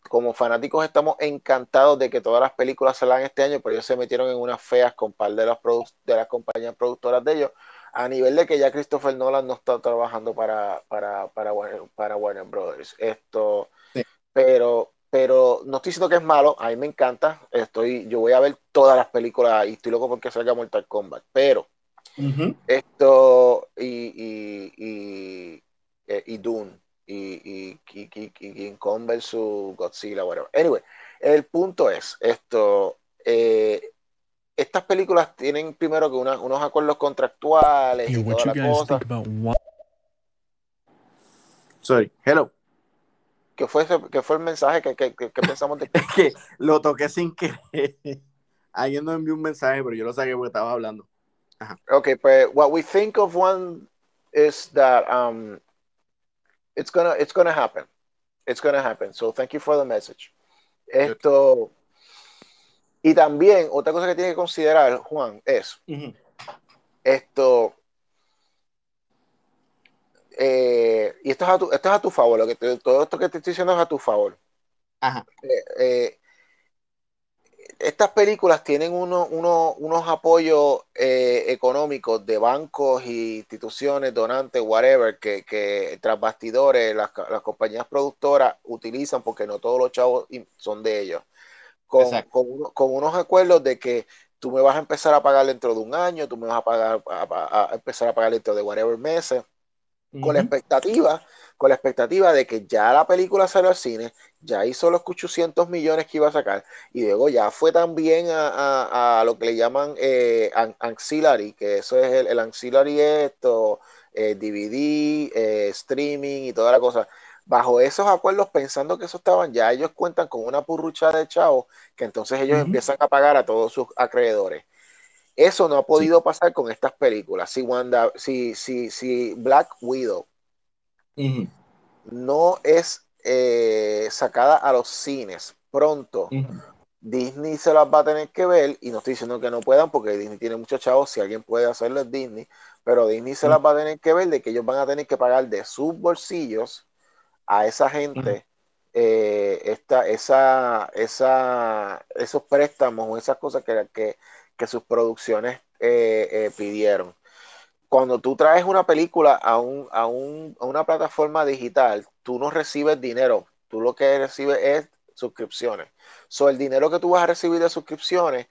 como fanáticos estamos encantados de que todas las películas salgan este año, pero ellos se metieron en unas feas con par de, las de las compañías productoras de ellos, a nivel de que ya Christopher Nolan no está trabajando para, para, para, Warner, para Warner Brothers. Esto, pero, pero no estoy diciendo que es malo, a mí me encanta, estoy, yo voy a ver todas las películas y estoy loco porque salga Mortal Kombat, pero esto y, y, y, eh, y Dune y, y, King Kong versus Godzilla, whatever. Anyway, el punto es esto. Eh, estas películas tienen primero que unos acuerdos contractuales y toda la cosa. Sorry, hello. ¿Qué fue, qué fue el mensaje que, que, que, pensamos de que lo toqué sin querer. Alguien nos envió un mensaje, pero yo lo saqué porque estaba hablando. Ajá. Ok, pues what we think of one is that um, it's gonna it's gonna happen. It's gonna happen. So thank you for the message. Esto y también otra cosa que tiene que considerar Juan es esto eh, y esto es, a tu, esto es a tu favor, lo que todo esto que te estoy diciendo es a tu favor. Ajá. Eh, eh, estas películas tienen uno, unos apoyos económicos de bancos e instituciones, donantes, whatever, que, que tras bastidores las, compañías productoras utilizan porque no todos los chavos son de ellos. Con, con, unos acuerdos de que tú me vas a empezar a pagar dentro de un año, tú me vas a pagar a, empezar a pagar dentro de whatever meses, con la expectativa, con la expectativa de que ya la película salió al cine, ya hizo los 800 millones que iba a sacar y luego ya fue también a, lo que le llaman eh, ancillary, que eso es el, el ancillary esto, DVD, eh, eh, streaming y toda la cosa. Bajo esos acuerdos, pensando que eso estaban, ya ellos cuentan con una purrucha de chavos que entonces ellos empiezan a pagar a todos sus acreedores. Eso no ha podido pasar con estas películas. Si, Wanda, si, si, si Black Widow no es eh, sacada a los cines pronto, Disney se las va a tener que ver, y no estoy diciendo que no puedan, porque Disney tiene muchos chavos, si alguien puede hacerlo es Disney, pero Disney se las va a tener que ver de que ellos van a tener que pagar de sus bolsillos a esa gente eh, esta, esa, esa, esos préstamos o esas cosas que, que, que sus producciones eh, pidieron cuando tú traes una película a, un, a, un, a, una plataforma digital, tú no recibes dinero, tú lo que recibes es suscripciones. So, el dinero que tú vas a recibir de suscripciones,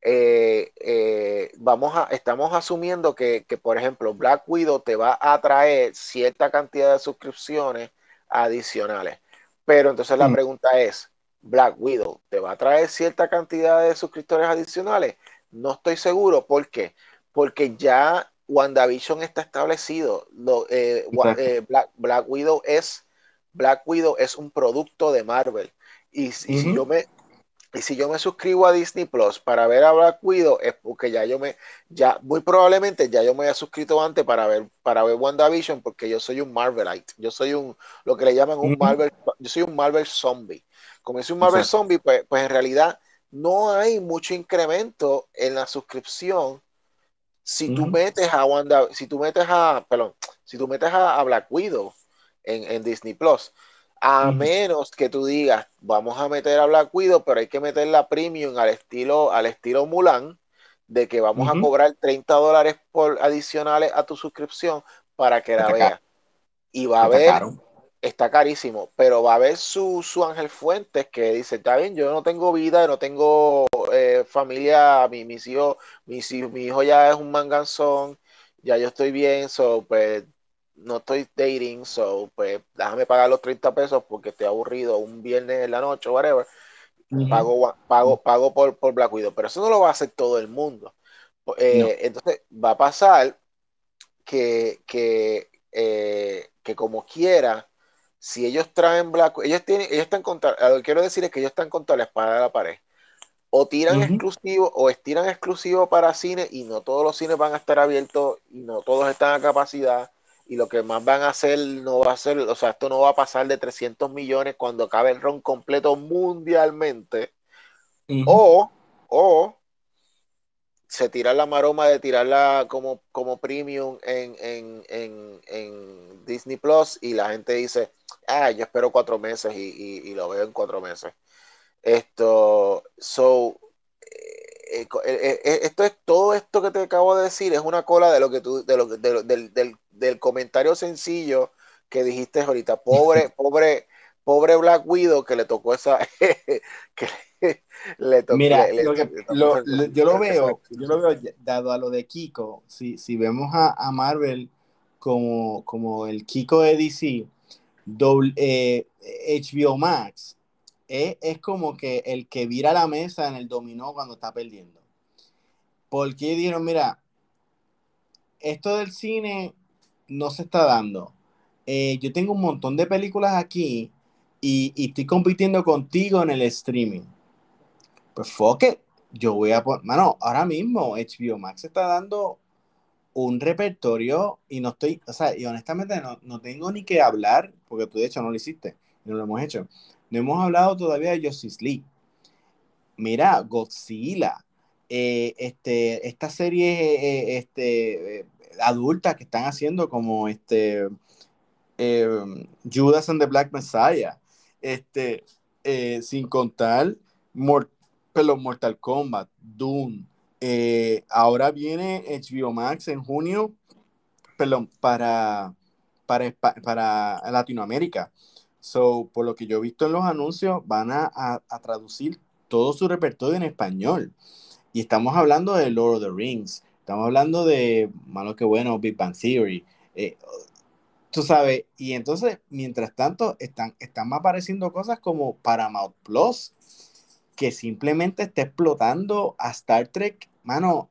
eh, eh, vamos a, estamos asumiendo que, que, por ejemplo, Black Widow te va a traer cierta cantidad de suscripciones adicionales. Pero entonces la mm. pregunta es, Black Widow, ¿te va a traer cierta cantidad de suscriptores adicionales? No estoy seguro. ¿Por qué? Porque ya WandaVision está establecido. Eh, eh, Black, Widow es Black Widow es un producto de Marvel. Y, si yo me y si yo me suscribo a Disney Plus para ver a Black Widow, es porque ya yo me, ya muy probablemente ya yo me había suscrito antes para ver, para ver WandaVision, porque yo soy un Marvelite. Yo soy un, lo que le llaman un Marvel, yo soy un Marvel zombie. Como soy un Marvel zombie, pues, pues en realidad no hay mucho incremento en la suscripción si tú metes a Wanda, si tú metes a, perdón, si tú metes a, Black Widow en, Disney Plus, a menos que tú digas, vamos a meter a Black Widow, pero hay que meter la premium al estilo, al estilo Mulan, de que vamos a cobrar 30 dólares por adicionales a tu suscripción para que la veas. Y va a haber, está carísimo, pero va a haber su, su Ángel Fuentes que dice, está bien, yo no tengo vida, no tengo eh, familia, mi, mis hijos, mi hijo ya es un manganzón, ya yo estoy bien, so, pues no estoy dating, so, pues déjame pagar los 30 pesos porque estoy aburrido un viernes en la noche, whatever. Pago, pago, pago por, por Black Widow, pero eso no lo va a hacer todo el mundo. Eh, entonces va a pasar que, que, eh, que como quiera, si ellos traen Black ellos tienen, ellos están contra, lo que quiero decir es que ellos están contra la espada de la pared. O tiran exclusivo o estiran exclusivo para cine y no todos los cines van a estar abiertos y no todos están a capacidad y lo que más van a hacer no va a ser, o sea, esto no va a pasar de 300 millones cuando acabe el ron completo mundialmente. O, o se tira la maroma de tirarla como, como premium en, en, Disney Plus y la gente dice, ah, yo espero cuatro meses y, lo veo en cuatro meses. Esto, so, eh, eh, eh, esto es todo esto que te acabo de decir, es una cola de lo que tú, de lo, del, del, del, comentario sencillo que dijiste ahorita. Pobre, pobre, pobre Black Widow que le tocó esa, que, Mira, yo lo veo, yo lo veo dado a lo de Kiko, si, si vemos a, Marvel como, como el Kiko de DC, HBO eh, Max es, es, como que el que vira la mesa en el dominó cuando está perdiendo. Porque dijeron, mira, esto del cine no se está dando. Eh, yo tengo un montón de películas aquí y, y, estoy compitiendo contigo en el streaming pues fuck yo voy a poner, mano, ahora mismo HBO Max está dando un repertorio y no estoy, o sea, y honestamente no, tengo ni que hablar, porque tú de hecho no lo hiciste, no lo hemos hecho. No hemos hablado todavía de Justice League. Mira, Godzilla, eh, este, esta serie eh, este, eh, adultas que están haciendo como este Judas and the Black Messiah, este, sin contar pero Mortal Kombat, Doom. Eh, ahora viene HBO Max en junio, perdón, para, para, para Latinoamérica. So, por lo que yo he visto en los anuncios, van a, a, traducir todo su repertorio en español. Y estamos hablando de Lord of the Rings, estamos hablando de, malo que bueno, Big Bang Theory. Eh, Tú sabes, y entonces, mientras tanto, están, están apareciendo cosas como Paramount Plus, que simplemente está explotando a Star Trek. Mano,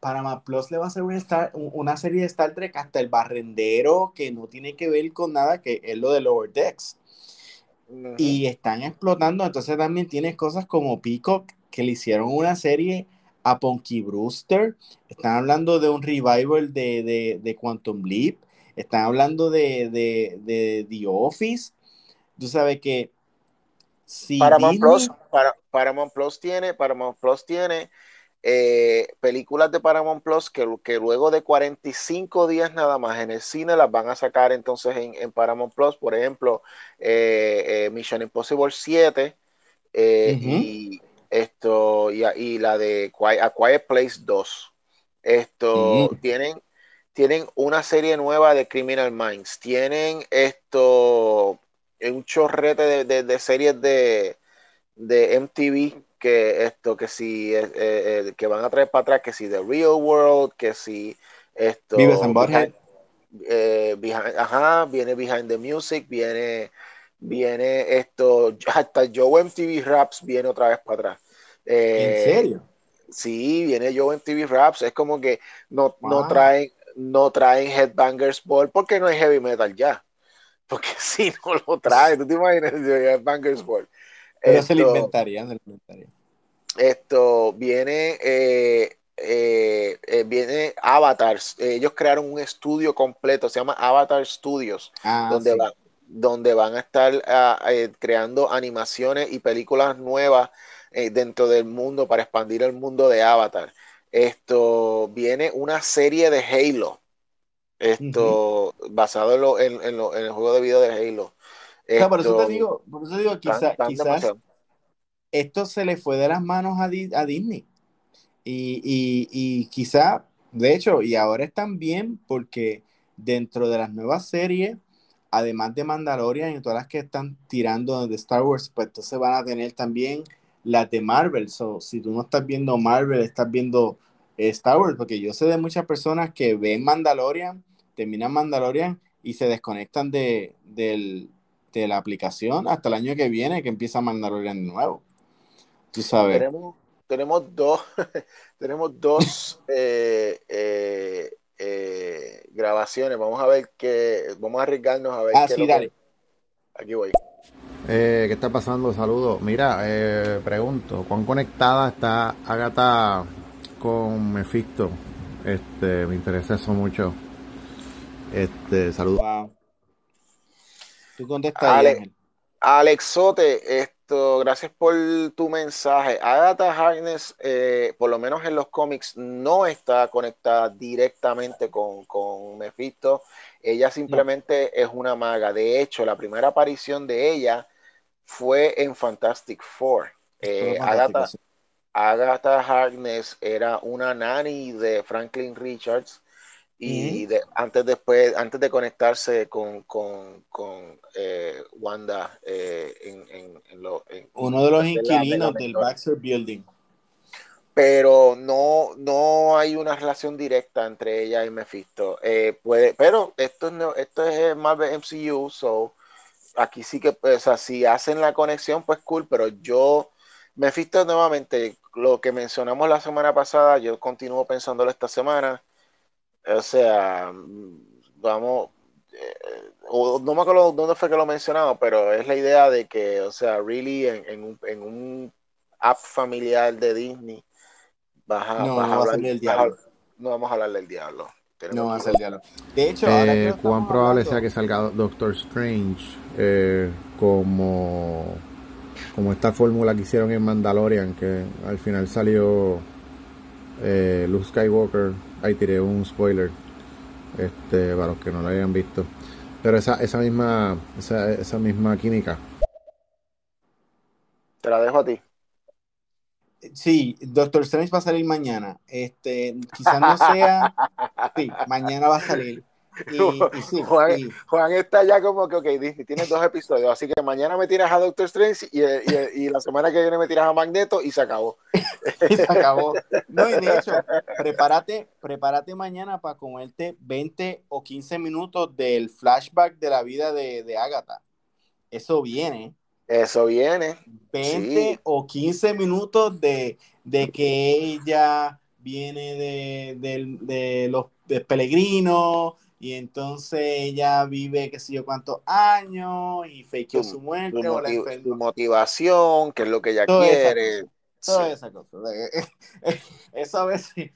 Paramount Plus le va a hacer una, una serie de Star Trek hasta el barrendero, que no tiene que ver con nada, que es lo de Lower Decks. Y están explotando, entonces también tienes cosas como Peacock, que le hicieron una serie a Punky Brewster, están hablando de un revival de, de, de Quantum Leap, están hablando de, de, The Office. Tú sabes que si Paramount, Plus, para, Paramount Plus tiene, Paramount Plus tiene eh, películas de Paramount Plus que, que, luego de 45 días nada más en el cine las van a sacar entonces en, en Paramount Plus. Por ejemplo, eh, eh, Mission Impossible 7 y esto y, y, la de A Quiet Place 2. Esto tienen tienen una serie nueva de Criminal Minds, tienen esto, un chorrete de, series de, de, MTV que esto, que si, eh, eh, que van a traer para atrás, que si The Real World, que si esto... Vives en eh, ajá, viene Behind the Music, viene, viene esto, hasta Joe MTV Raps viene otra vez para atrás. ¿En serio? Sí, viene Joe MTV Raps, es como que no, no traen, no traen Headbangers Ball porque no hay heavy metal ya. Porque si no lo traen, tú te imaginas Headbangers Ball. Pero esto, se lo inventarían, Esto viene, eh, eh, eh, viene Avatars. Ellos crearon un estudio completo, se llama Avatar Studios, ah, donde, van, donde van a estar ah, creando animaciones y películas nuevas dentro del mundo para expandir el mundo de Avatar. Esto viene una serie de Halo. Esto basado en, en, el juego de video de Halo. por eso te digo, por eso digo quizás esto se le fue de las manos a, a Disney. Y, y, y quizá, de hecho, y ahora están bien porque dentro de las nuevas series, además de Mandalorian y todas las que están tirando de Star Wars, pues entonces van a tener también las de Marvel. So, si tú no estás viendo Marvel, estás viendo eh, Star Wars, porque yo sé de muchas personas que ven Mandalorian, terminan Mandalorian y se desconectan de, la aplicación hasta el año que viene que empieza Mandalorian de nuevo. Tú sabes. Tenemos, tenemos dos, tenemos dos eh, eh, grabaciones. Vamos a ver qué, vamos a arriesgarnos a ver ah, qué dale. Aquí voy. Eh, ¿Qué está pasando? Saludos. Mira, eh, pregunto, ¿cuán conectada está Agatha con Mephisto? Este, me interesa eso mucho. Este, saludos. Tú contestas Alexote, esto, gracias por tu mensaje. Agatha Harkness, eh, por lo menos en los cómics, no está conectada directamente con, con Mephisto. Ella simplemente es una maga. De hecho, la primera aparición de ella fue en Fantastic Four. Eh, Agatha, Harkness era una nanny de Franklin Richards y antes, después, antes de conectarse con, eh, Wanda eh, en, uno de los inquilinos del Baxter Building. Pero no, no hay una relación directa entre ella y Mephisto. puede, pero esto, es, esto es Marvel MCU, so aquí sí que, o sea, si hacen la conexión, pues cool, pero yo, me fisto nuevamente, lo que mencionamos la semana pasada, yo continúo pensándolo esta semana, o sea, vamos, eh, no me acuerdo dónde fue que lo mencionamos, pero es la idea de que, o sea, really en, un, en un, app familiar de Disney, vas a, no, hablar, del diablo. no vamos a hablar del diablo. No va a ser diálogo. De hecho, eh, ¿cuán probable sea que salga Doctor Strange eh, como, como esta fórmula que hicieron en Mandalorian, que al final salió eh, Luke Skywalker? Ahí tiré un spoiler este para los que no lo hayan visto. Pero esa, esa misma esa, esa misma química. Te la dejo a ti. Sí, Doctor Strange va a salir mañana. Este, quizás no sea. Sí, mañana va a salir. Juan, está ya como que, ok, Disney, tienes dos episodios, así que mañana me tiras a Doctor Strange y, y, la semana que viene me tiras a Magneto y se acabó. y se acabó. No, y de hecho, prepárate, prepárate mañana para comerte 20 o 15 minutos del flashback de la vida de, de Agatha. Eso viene. Eso viene. 20 o 15 minutos de, de que ella viene de, de los peregrinos y entonces ella vive qué sé yo cuántos años y fakeó su muerte o la su motivación, que es lo que ella quiere. toda esa cosa. Eso a veces,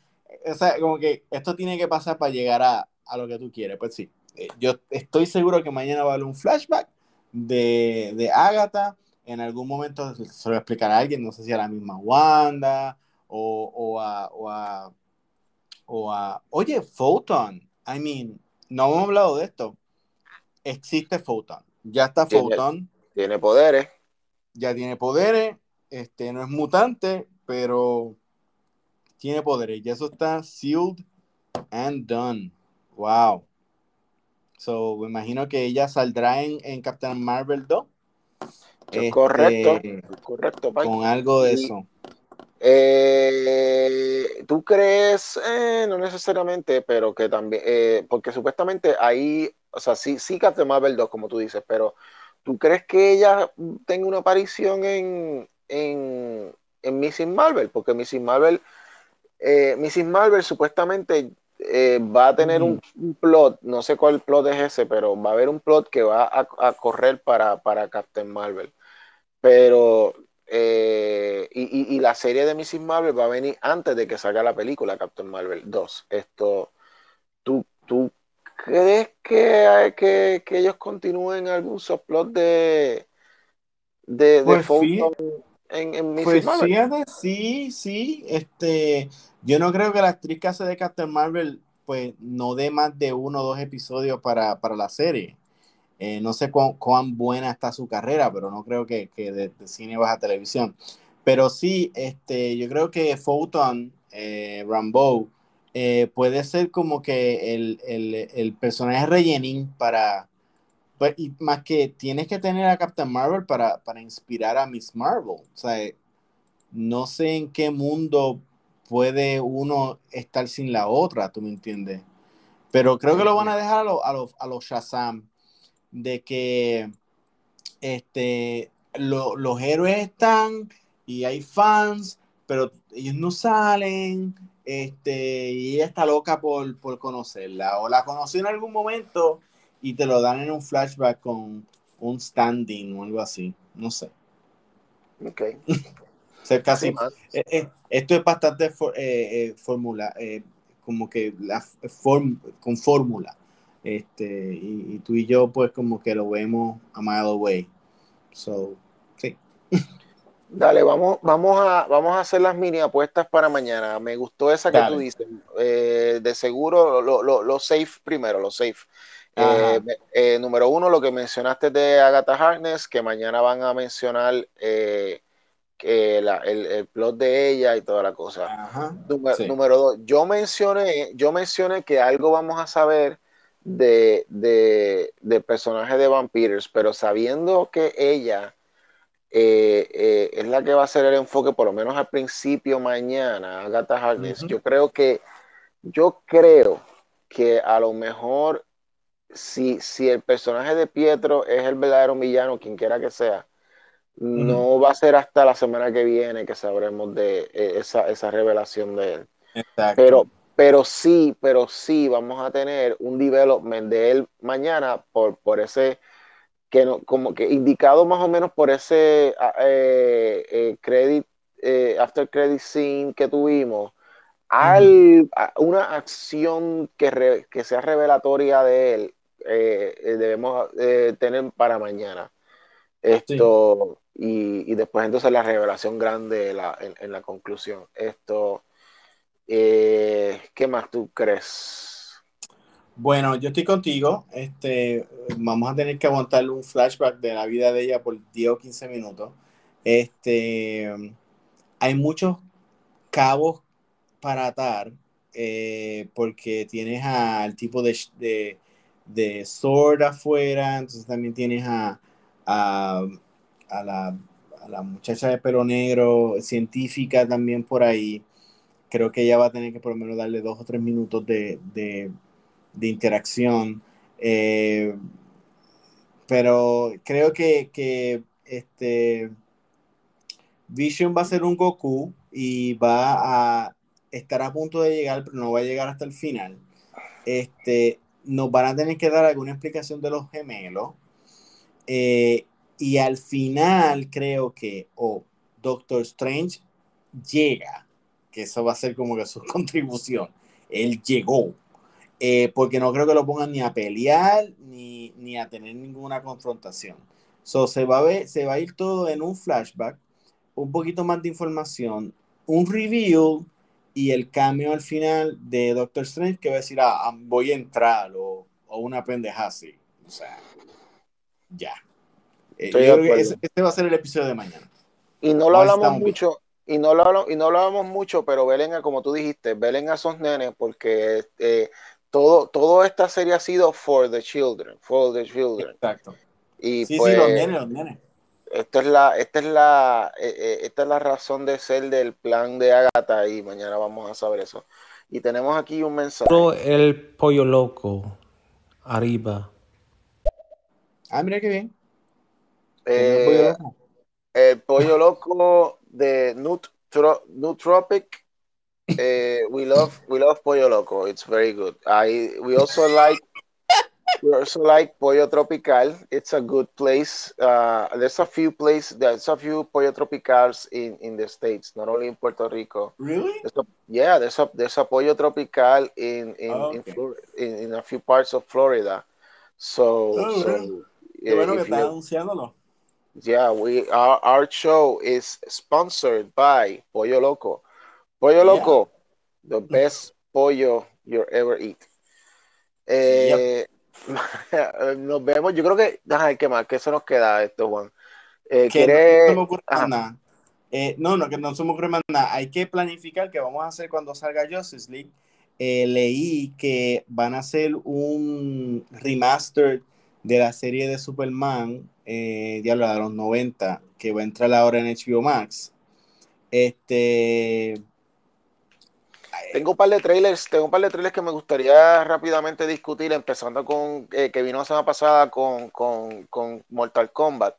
o sea, como que esto tiene que pasar para llegar a, a lo que tú quieres. Pues sí, eh, yo estoy seguro que mañana va a haber un flashback de, de Agatha. En algún momento se lo explicará a alguien, no sé si a la misma Wanda o, o, a, o, a, o a. Oye, Photon. I mean, no hemos hablado de esto. Existe Photon. Ya está Photon. Tiene poderes. Ya tiene poderes. Este no es mutante, pero tiene poderes. Ya eso está sealed and done. Wow. So, me imagino que ella saldrá en, en Captain Marvel 2. correcto, este, correcto. Con algo de eso. Eh, ¿Tú crees? Eh, no necesariamente, pero que también, eh, porque supuestamente ahí, o sea, sí, sí Captain Marvel 2, como tú dices, pero ¿tú crees que ella tenga una aparición en, en, en Mrs. Marvel? Porque Mrs. Marvel, Mrs. Marvel supuestamente va a tener un, plot, no sé cuál plot es ese, pero va a haber un plot que va a, a correr para, para Captain Marvel. Pero eh, y, la serie de Mrs. Marvel va a venir antes de que salga la película Captain Marvel 2. Esto, ¿tú, tú crees que, que, que ellos continúen algún subplot de, de, pues en, en Mrs. pues sí, sí. Este, yo no creo que la actriz que hace de Captain Marvel pues no dé más de uno o dos episodios para, para la serie. Eh, no sé cuán, buena está su carrera, pero no creo que, de, cine baja televisión. Pero sí, este, yo creo que Photon, eh, Rambo, eh, puede ser como que el, personaje rellenín para... Pues, y más que tienes que tener a Captain Marvel para, para inspirar a Miss Marvel. O sea, no sé en qué mundo puede uno estar sin la otra, ¿tú me entiendes? Pero creo que lo van a dejar a, los a, a los Shazam de que este, los héroes están y hay fans, pero ellos no salen, este, y ella está loca por, conocerla, o la conoció en algún momento y te lo dan en un flashback con un standing o algo así, no sé. Ok. casi, eh, eh, esto es bastante eh, fórmula, como que la con fórmula. Este, y, tú y yo, pues, como que lo vemos a mile away. So, sí. Dale, vamos, vamos, a, vamos a hacer las mini apuestas para mañana. Me gustó esa que tú dices. Eh, de seguro, lo, lo, safe primero, lo safe. Eh, eh, número uno, lo que mencionaste de Agatha Harkness, que mañana van a mencionar que el, plot de ella y toda la cosa. Número, número, dos, yo mencioné, yo mencioné que algo vamos a saber de, de, de personaje de Vampires, pero sabiendo que ella eh, eh, es la que va a ser el enfoque, por lo menos al principio mañana, Agatha Harkness, yo creo que, yo creo que a lo mejor si, si el personaje de Pietro es el verdadero villano, quien quiera que sea, no va a ser hasta la semana que viene que sabremos de eh, esa, esa revelación de él. Pero, pero sí, pero sí vamos a tener un development de él mañana por, por ese, que no, como que indicado más o menos por ese ah, eh, eh, credit, eh, after credit scene que tuvimos, al, una acción que, que, sea revelatoria de él, debemos tener para mañana. Esto, y, y, después entonces la revelación grande la, en, en la conclusión. Esto eh, ¿Qué más tú crees? Bueno, yo estoy contigo. Este, vamos a tener que aguantarle un flashback de la vida de ella por 10 o 15 minutos. Este, hay muchos cabos para atar eh, porque tienes al tipo de, de Sword afuera, entonces también tienes a, a, la, a, la, muchacha de pelo negro, científica también por ahí. Creo que ella va a tener que por lo menos darle dos o tres minutos de, de, interacción. Eh, pero creo que, que este Vision va a ser un Goku y va a estar a punto de llegar, pero no va a llegar hasta el final. Este, nos van a tener que dar alguna explicación de los gemelos. Eh, y al final creo que o Doctor Strange llega, que eso va a ser como que su contribución. Él llegó. Eh, porque no creo que lo pongan ni a pelear ni, ni a tener ninguna confrontación. So, se, va a ver, se va a ir todo en un flashback, un poquito más de información, un review y el cambio al final de Doctor Strange que va a decir, ah, ah voy a entrar o, o una pendeja así. O sea, ya. Eh, este va a ser el episodio de mañana. Y no lo hablamos mucho, y no lo, y no hablábamos mucho, pero velen a, como tú dijiste, velen a esos nenes porque eh, todo, toda esta serie ha sido for the children, for the children. Exacto. Y sí, pues, sí, los nenes, Esta es la, esta es la, eh, eh, esta es la razón de ser del plan de Agatha y mañana vamos a saber eso. Y tenemos aquí un mensaje. El pollo loco, arriba. Ah, mira qué bien. Eh, el pollo loco de Nutropic Uh, we love we love Pollo Loco. It's very good. I we also like we also like Pollo Tropical. It's a good place. Uh, there's a few places. There's a few Pollo Tropicals in in the states, not only in Puerto Rico. Really? There's a, yeah, there's a there's a Pollo Tropical in in oh, okay. in, in, in, a few parts of Florida. So, oh, so yeah, Yeah, we our, our show is sponsored by Pollo Loco. Pollo Loco, the best pollo you ever eat. Eh, nos vemos, yo creo que, ay, ¿qué más? ¿Qué se nos queda esto, Juan? Eh, que no nada. Eh, no, no, que no se me ocurre más nada. Hay que planificar qué vamos a hacer cuando salga Justice League. Eh, leí que van a hacer un remaster de la serie de Superman, eh, de los 90, que va a entrar ahora en HBO Max. Este, tengo un par de trailers, tengo un par de trailers que me gustaría rápidamente discutir, empezando con eh, que vino la semana pasada con, Mortal Kombat.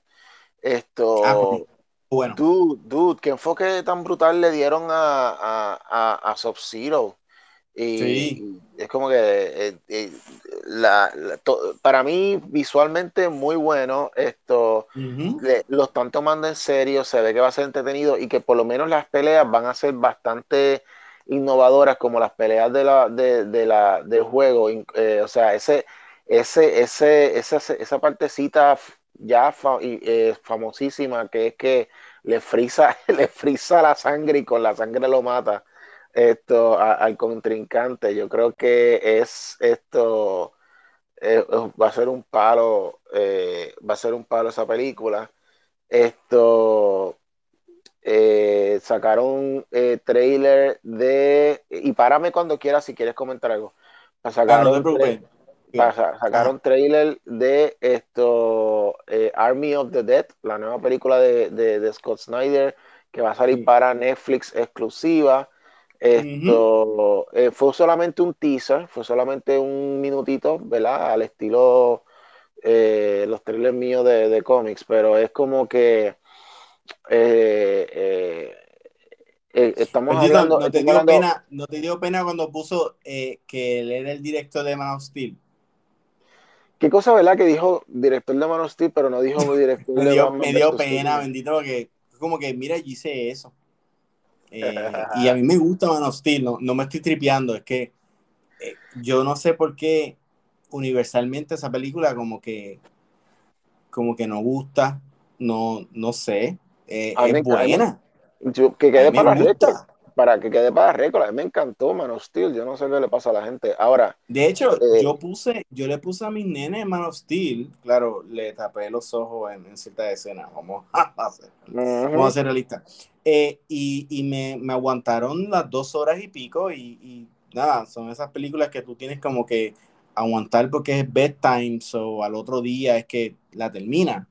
Esto, ah, pues, bueno. Dude, dude, qué enfoque tan brutal le dieron a, a, a, Sub-Zero. Y es como que eh, eh, para mí visualmente muy bueno. Esto lo están tomando en serio, se ve que va a ser entretenido y que por lo menos las peleas van a ser bastante innovadoras como las peleas de la, de, la, del juego. Eh, o sea, ese, ese, ese, esa, esa partecita ya eh, famosísima que es que le frisa, le frisa la sangre y con la sangre lo mata esto al contrincante. Yo creo que es esto eh, va a ser un palo, va a ser un palo esa película. Esto eh, sacaron eh, trailer de. Y párame cuando quieras si quieres comentar algo. Sacaron, sacaron trailer de esto eh, Army of the Dead, la nueva película de, de, Scott Snyder, que va a salir para Netflix exclusiva. Esto eh, fue solamente un teaser, fue solamente un minutito, ¿verdad? Al estilo los trailers míos de, de cómics, pero es como que eh, eh, eh, estamos hablando, no, te dio pena, ¿No te dio pena cuando puso que él era el director de Man of Steel? Qué cosa, ¿verdad? Que dijo director de Man of Steel, pero no dijo director me dio, Me dio pena, bendito, porque como que, mira, yo hice eso. Y a mí me gusta Man of Steel, no, no me estoy tripeando, es que yo no sé por qué universalmente esa película como que como que no gusta, no, no sé. Eh, es buena. que quede para récord. Para que quede para récord. A mí me encantó Man of Steel. Yo no sé qué le pasa a la gente. Ahora. De hecho, eh, yo puse, yo le puse a mis nenes Man of Steel. Claro, le tapé los ojos en, cierta escena. Vamos a hacer, vamos a ser realistas. Eh, y, y me, me, aguantaron las dos horas y pico. Y, y nada, son esas películas que tú tienes como que aguantar porque es bedtime, o al otro día es que la termina.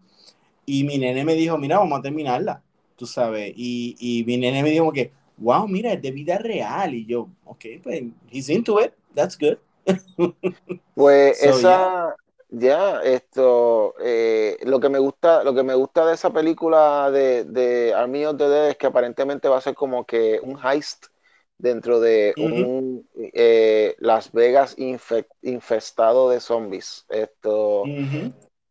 Y mi nene me dijo, mira, vamos a terminarla, tú sabes. Y, y mi nene me dijo que, wow, mira, es de vida real. Y yo, ok, pues, he's into it, that's good. pues esa, ya, esto, eh, lo que me gusta, lo que me gusta de esa película de, de Army of the Dead es que aparentemente va a ser como que un heist dentro de un eh, Las Vegas infestado de zombies. Esto,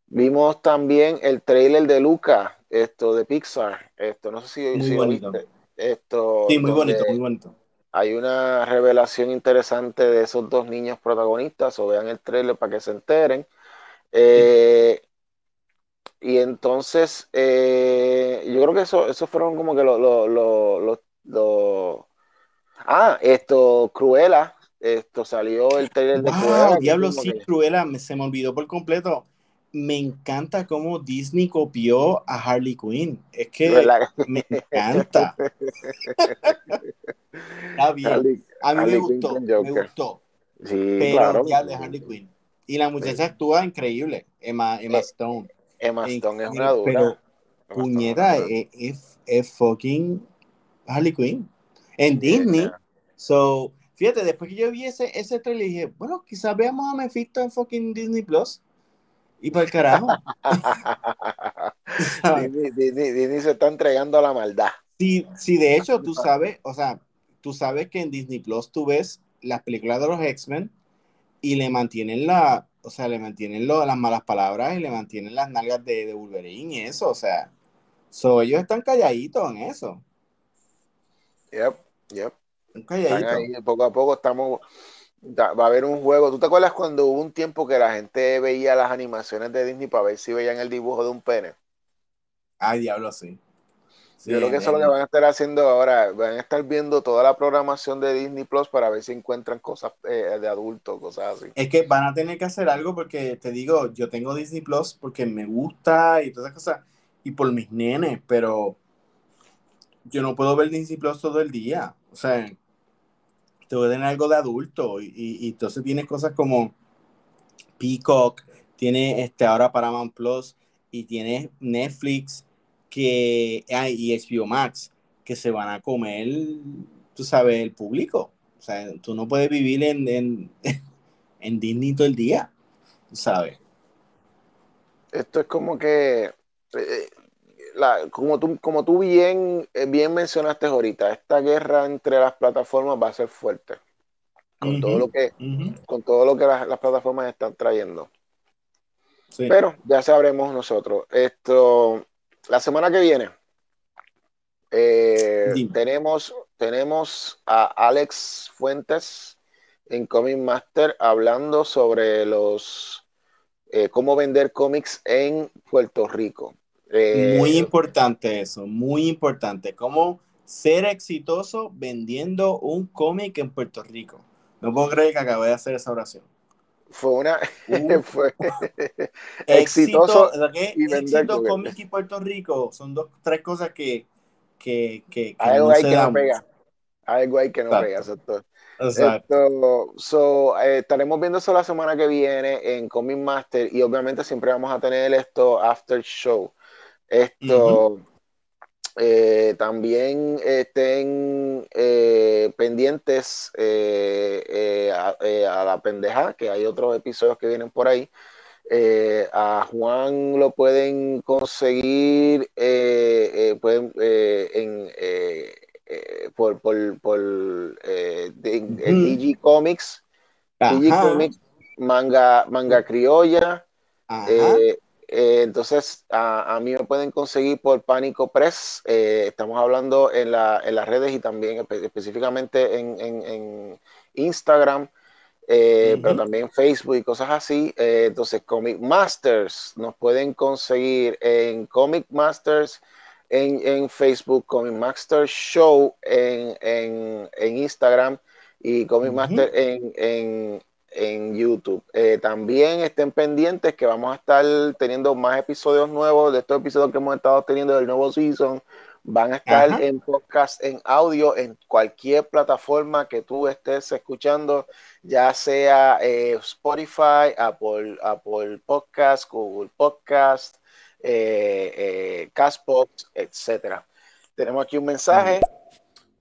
Vimos también el trailer de Luca, esto de Pixar. Esto, no sé si, muy bonito. Esto, sí, muy bonito, muy bonito. Hay una revelación interesante de esos dos niños protagonistas, o vean el trailer para que se enteren. Eh, y entonces, eh, yo creo que eso, esos fueron como que los... Lo, lo, ah, esto, Cruella, esto salió el trailer de Cruella. Diablo, sí, Cruella, se me olvidó por completo me encanta cómo Disney copió a Harley Quinn. Es que me encanta. Está bien. a mí me gustó, me gustó. Sí, pero claro. ya de Harley Quinn. Y la muchacha actúa increíble, Emma, Emma Stone. Emma Stone es una dura. Pero, puñeta, es, es, fucking Harley Quinn. En Disney. So, fíjate, después que yo vi ese, ese trailer, dije, bueno, quizás veamos a Mephisto en fucking Disney Plus. Y para el carajo. Disney, se está entregando a la maldad. Sí, sí, de hecho, tú sabes, o sea, tú sabes que en Disney Plus tú ves las películas de los X-Men y le mantienen la, o sea, le mantienen lo, las malas palabras y le mantienen las nalgas de, de Wolverine y eso, o sea, so, ellos están calladitos en eso. Yep, yep. Están calladitos. poco a poco estamos va a haber un juego. ¿Tú te acuerdas cuando hubo un tiempo que la gente veía las animaciones de Disney para ver si veían el dibujo de un pene? Ay, diablo, sí. Yo creo que eso es lo que van a estar haciendo ahora. Van a estar viendo toda la programación de Disney Plus para ver si encuentran cosas eh, de adultos, cosas así. Es que van a tener que hacer algo porque te digo, yo tengo Disney Plus porque me gusta y todas esas cosas y por mis nenes, pero yo no puedo ver Disney Plus todo el día. O sea, te voy algo de adulto y, y, entonces tienes cosas como Peacock, tiene este ahora Paramount Plus y tienes Netflix que y HBO Max que se van a comer, tú sabes, el público. O sea, tú no puedes vivir en, en, en Disney todo el día, sabes. Esto es como que eh, como, tú, como tú bien, eh, bien mencionaste ahorita, esta guerra entre las plataformas va a ser fuerte. Con todo lo que, con todo lo que las, plataformas están trayendo. Pero ya sabremos nosotros. Esto, la semana que viene, eh, tenemos, tenemos a Alex Fuentes en Comic Master hablando sobre los eh, cómo vender cómics en Puerto Rico. Eh, muy importante eso, muy importante. Cómo ser exitoso vendiendo un cómic en Puerto Rico. No puedo creer que acabé de hacer esa oración. Fue una. fue exitoso. y éxito, cómic y Puerto Rico son dos, tres cosas que. que, que, Algo hay que no pega. Algo hay que no pega. Exacto. Exacto. so, eh, estaremos viendo eso la semana que viene en Comic Master y obviamente siempre vamos a tener esto after show. Esto eh, también estén eh, pendientes eh, a, la pendeja, que hay otros episodios que vienen por ahí. a Juan lo pueden conseguir pueden, en, por, por, por DG Comics, DG Comics, manga, manga criolla. Eh, entonces, a, mí me pueden conseguir por Pánico Press. Eh, estamos hablando en, las redes y también específicamente en, Instagram, eh, pero también Facebook y cosas así. entonces, Comic Masters nos pueden conseguir en Comic Masters en, Facebook, Comic Masters Show en, Instagram y Comic Master en, en YouTube. Eh, también estén pendientes que vamos a estar teniendo más episodios nuevos de estos episodios que hemos estado teniendo del nuevo season. Van a estar Ajá. en podcast, en audio, en cualquier plataforma que tú estés escuchando, ya sea eh, Spotify, Apple, Apple Podcast, Google Podcast, eh, eh, Castbox, etcétera. Tenemos aquí un mensaje.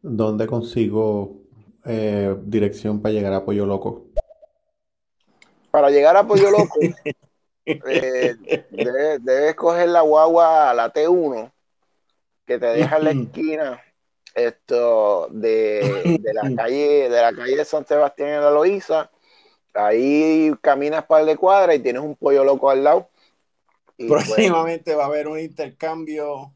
¿Dónde consigo eh, dirección para llegar a Pollo Loco? Para llegar a Pollo Loco, eh, debes, debes coger la guagua a la T1 que te deja en la esquina esto de, de la calle de la calle de San Sebastián en la Loíza. Ahí caminas par de cuadras y tienes un pollo loco al lado. Y pues, Próximamente va a haber un intercambio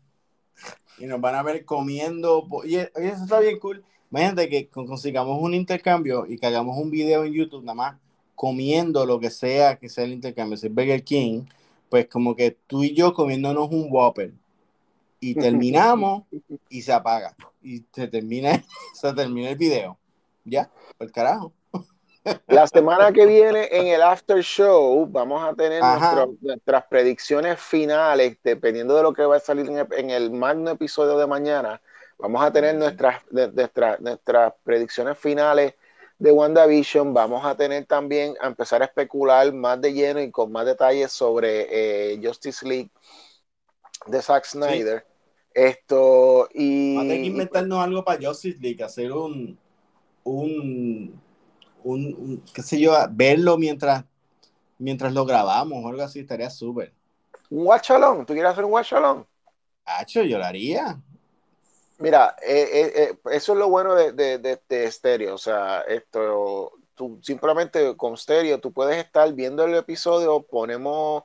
y nos van a ver comiendo. Y e- oye, eso está bien cool. Imagínate que con- consigamos un intercambio y que hagamos un video en YouTube nada más comiendo lo que sea que sea el intercambio. Si es Burger King, pues como que tú y yo comiéndonos un Whopper y terminamos y se apaga. Y se termina, se termina el video. Ya, por carajo. La semana que viene en el after show vamos a tener nuestro- nuestras predicciones finales, dependiendo de lo que va a salir en el, en el magno episodio de mañana. Vamos a tener nuestras, de- nuestras, nuestras predicciones finales de WandaVision. Vamos a tener también a empezar a especular más de lleno y con más detalles sobre eh, Justice League de Zack Snyder. Esto y, Vamos a tener que inventarnos algo para Justice League, hacer un, un, un, un- qué sé yo, verlo mientras, mientras lo grabamos o algo así, estaría súper. un watch along. ¿Tú quieres hacer un watch along? Hacho, yo lo haría. Mira, eh, eh, eh, eso es lo bueno de, de, de, de Stereo. O sea, esto, tú simplemente con Stereo, tú puedes estar viendo el episodio, ponemos,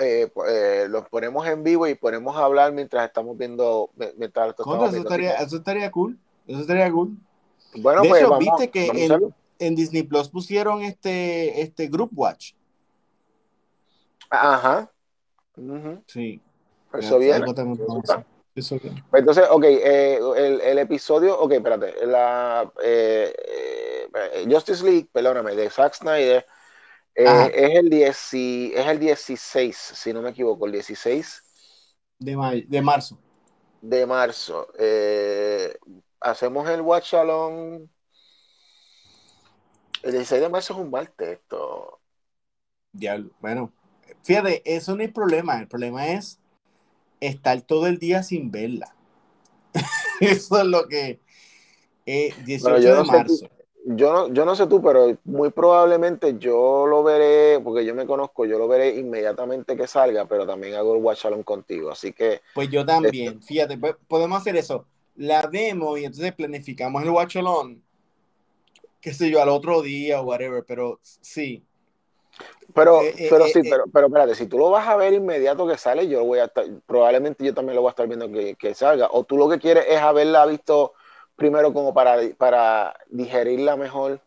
eh, eh, los ponemos en vivo y ponemos a hablar mientras estamos viendo, mientras estamos eso estaría, Así eso estaría cool. Eso estaría cool. bueno, de pues hecho, vamos, viste que en, Disney Plus pusieron este, este Group Watch. Ajá. Ujú. Sí. Eso viene. Viene. Entonces, ok, eh, el, el episodio, ok, espérate, la eh, eh, Justice League, perdóname, de Zack Snyder, eh, es, el 10, y- es el 16, si no me equivoco, el 16 De, may- de marzo. de marzo. Hacemos el Watch Along. El 16 de marzo es un martes, esto. Diablo. Bueno, fíjate, eso no es problema. El problema es estar todo el día sin verla. Eso es lo que. Eh, 18 Bueno, yo de no sé marzo. Yo no, yo no sé tú, pero muy probablemente yo lo veré, porque yo me conozco, yo lo veré inmediatamente que salga, pero también hago el Watch Along contigo. Así que Pues yo también. Fíjate, pues, podemos hacer eso. La demo y entonces planificamos el watch along. Qué sé yo, al otro día o whatever. Pero sí. Pero, Eh, eh, pero eh, sí, eh. pero, pero espérate, si tú lo vas a ver inmediato que sale, yo voy a estar, probablemente yo también lo voy a estar viendo que, que salga. O tú lo que quieres es haberla visto primero como para, para digerirla mejor.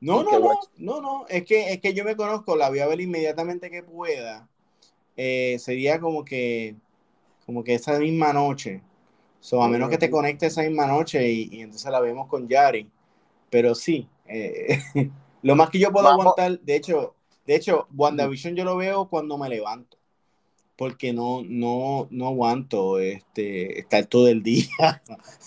No, ¿Y no, no, no, no. Es que, es que yo me conozco, la voy a ver inmediatamente que pueda. Eh, sería como que, como que esa misma noche. So, a menos que te conectes esa misma noche y, y entonces la vemos con Yari. Pero sí, eh, lo más que yo puedo Vamos. aguantar, de hecho, de hecho, WandaVision yo lo veo cuando me levanto. Porque no, no, no aguanto este, estar todo el día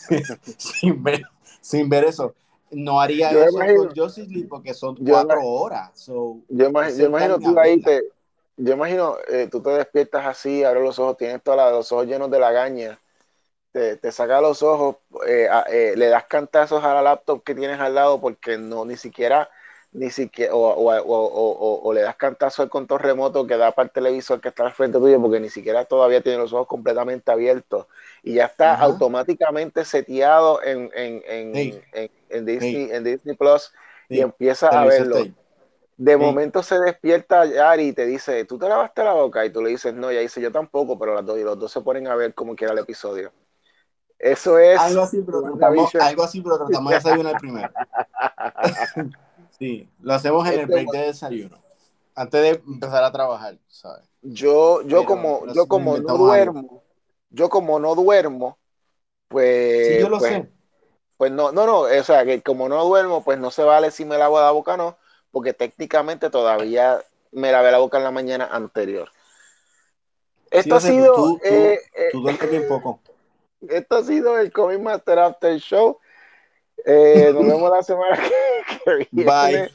sin ver, sin ver eso. No haría Yo eso imagino- con Justice League porque son cuatro horas. So, Yo, imag- es yo imagino tú ahí, te, yo imagino eh, tú te despiertas así, abres los ojos, tienes todos los ojos llenos de lagaña, te, te saca los ojos, eh, eh, le das cantazos a la laptop que tienes al lado porque no, ni siquiera, ni siquiera, o, o, o, o, le das cantazo al control remoto que da para el televisor que está al frente tuyo porque ni siquiera todavía tiene los ojos completamente abiertos y ya está Ajá. automáticamente seteado en, en, en, Hey. en, en Disney, en Disney Plus y empieza a verlo. De momento se despierta Yari y te dice, ¿tú te lavaste la boca? Y tú le dices, no, y ella dice, yo tampoco, pero las dos, y los dos se ponen a ver cómo quiera el episodio. Eso es Algo así, pero tratamos, algo así, pero tratamos de desayunar primero. Sí, lo hacemos en el Este, break de desayuno. Antes de empezar a trabajar, ¿sabes? Yo, yo Pero como, yo como no algo. duermo, yo como no duermo, pues, Sí, yo lo pues, sé. pues no, no, no, o sea, que como no duermo, pues no se vale si me lavo la boca o no, porque técnicamente todavía me lavé la boca en la mañana anterior. Esto ha Sí, sido. tú- tú- eh, eh, Tú duermes bien poco. esto ha sido el Comic Master After Show. Eh, nos vemos la semana que, que viene. Bye.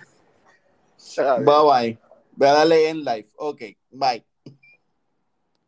Bye bye. Voy a darle en live. Ok, bye.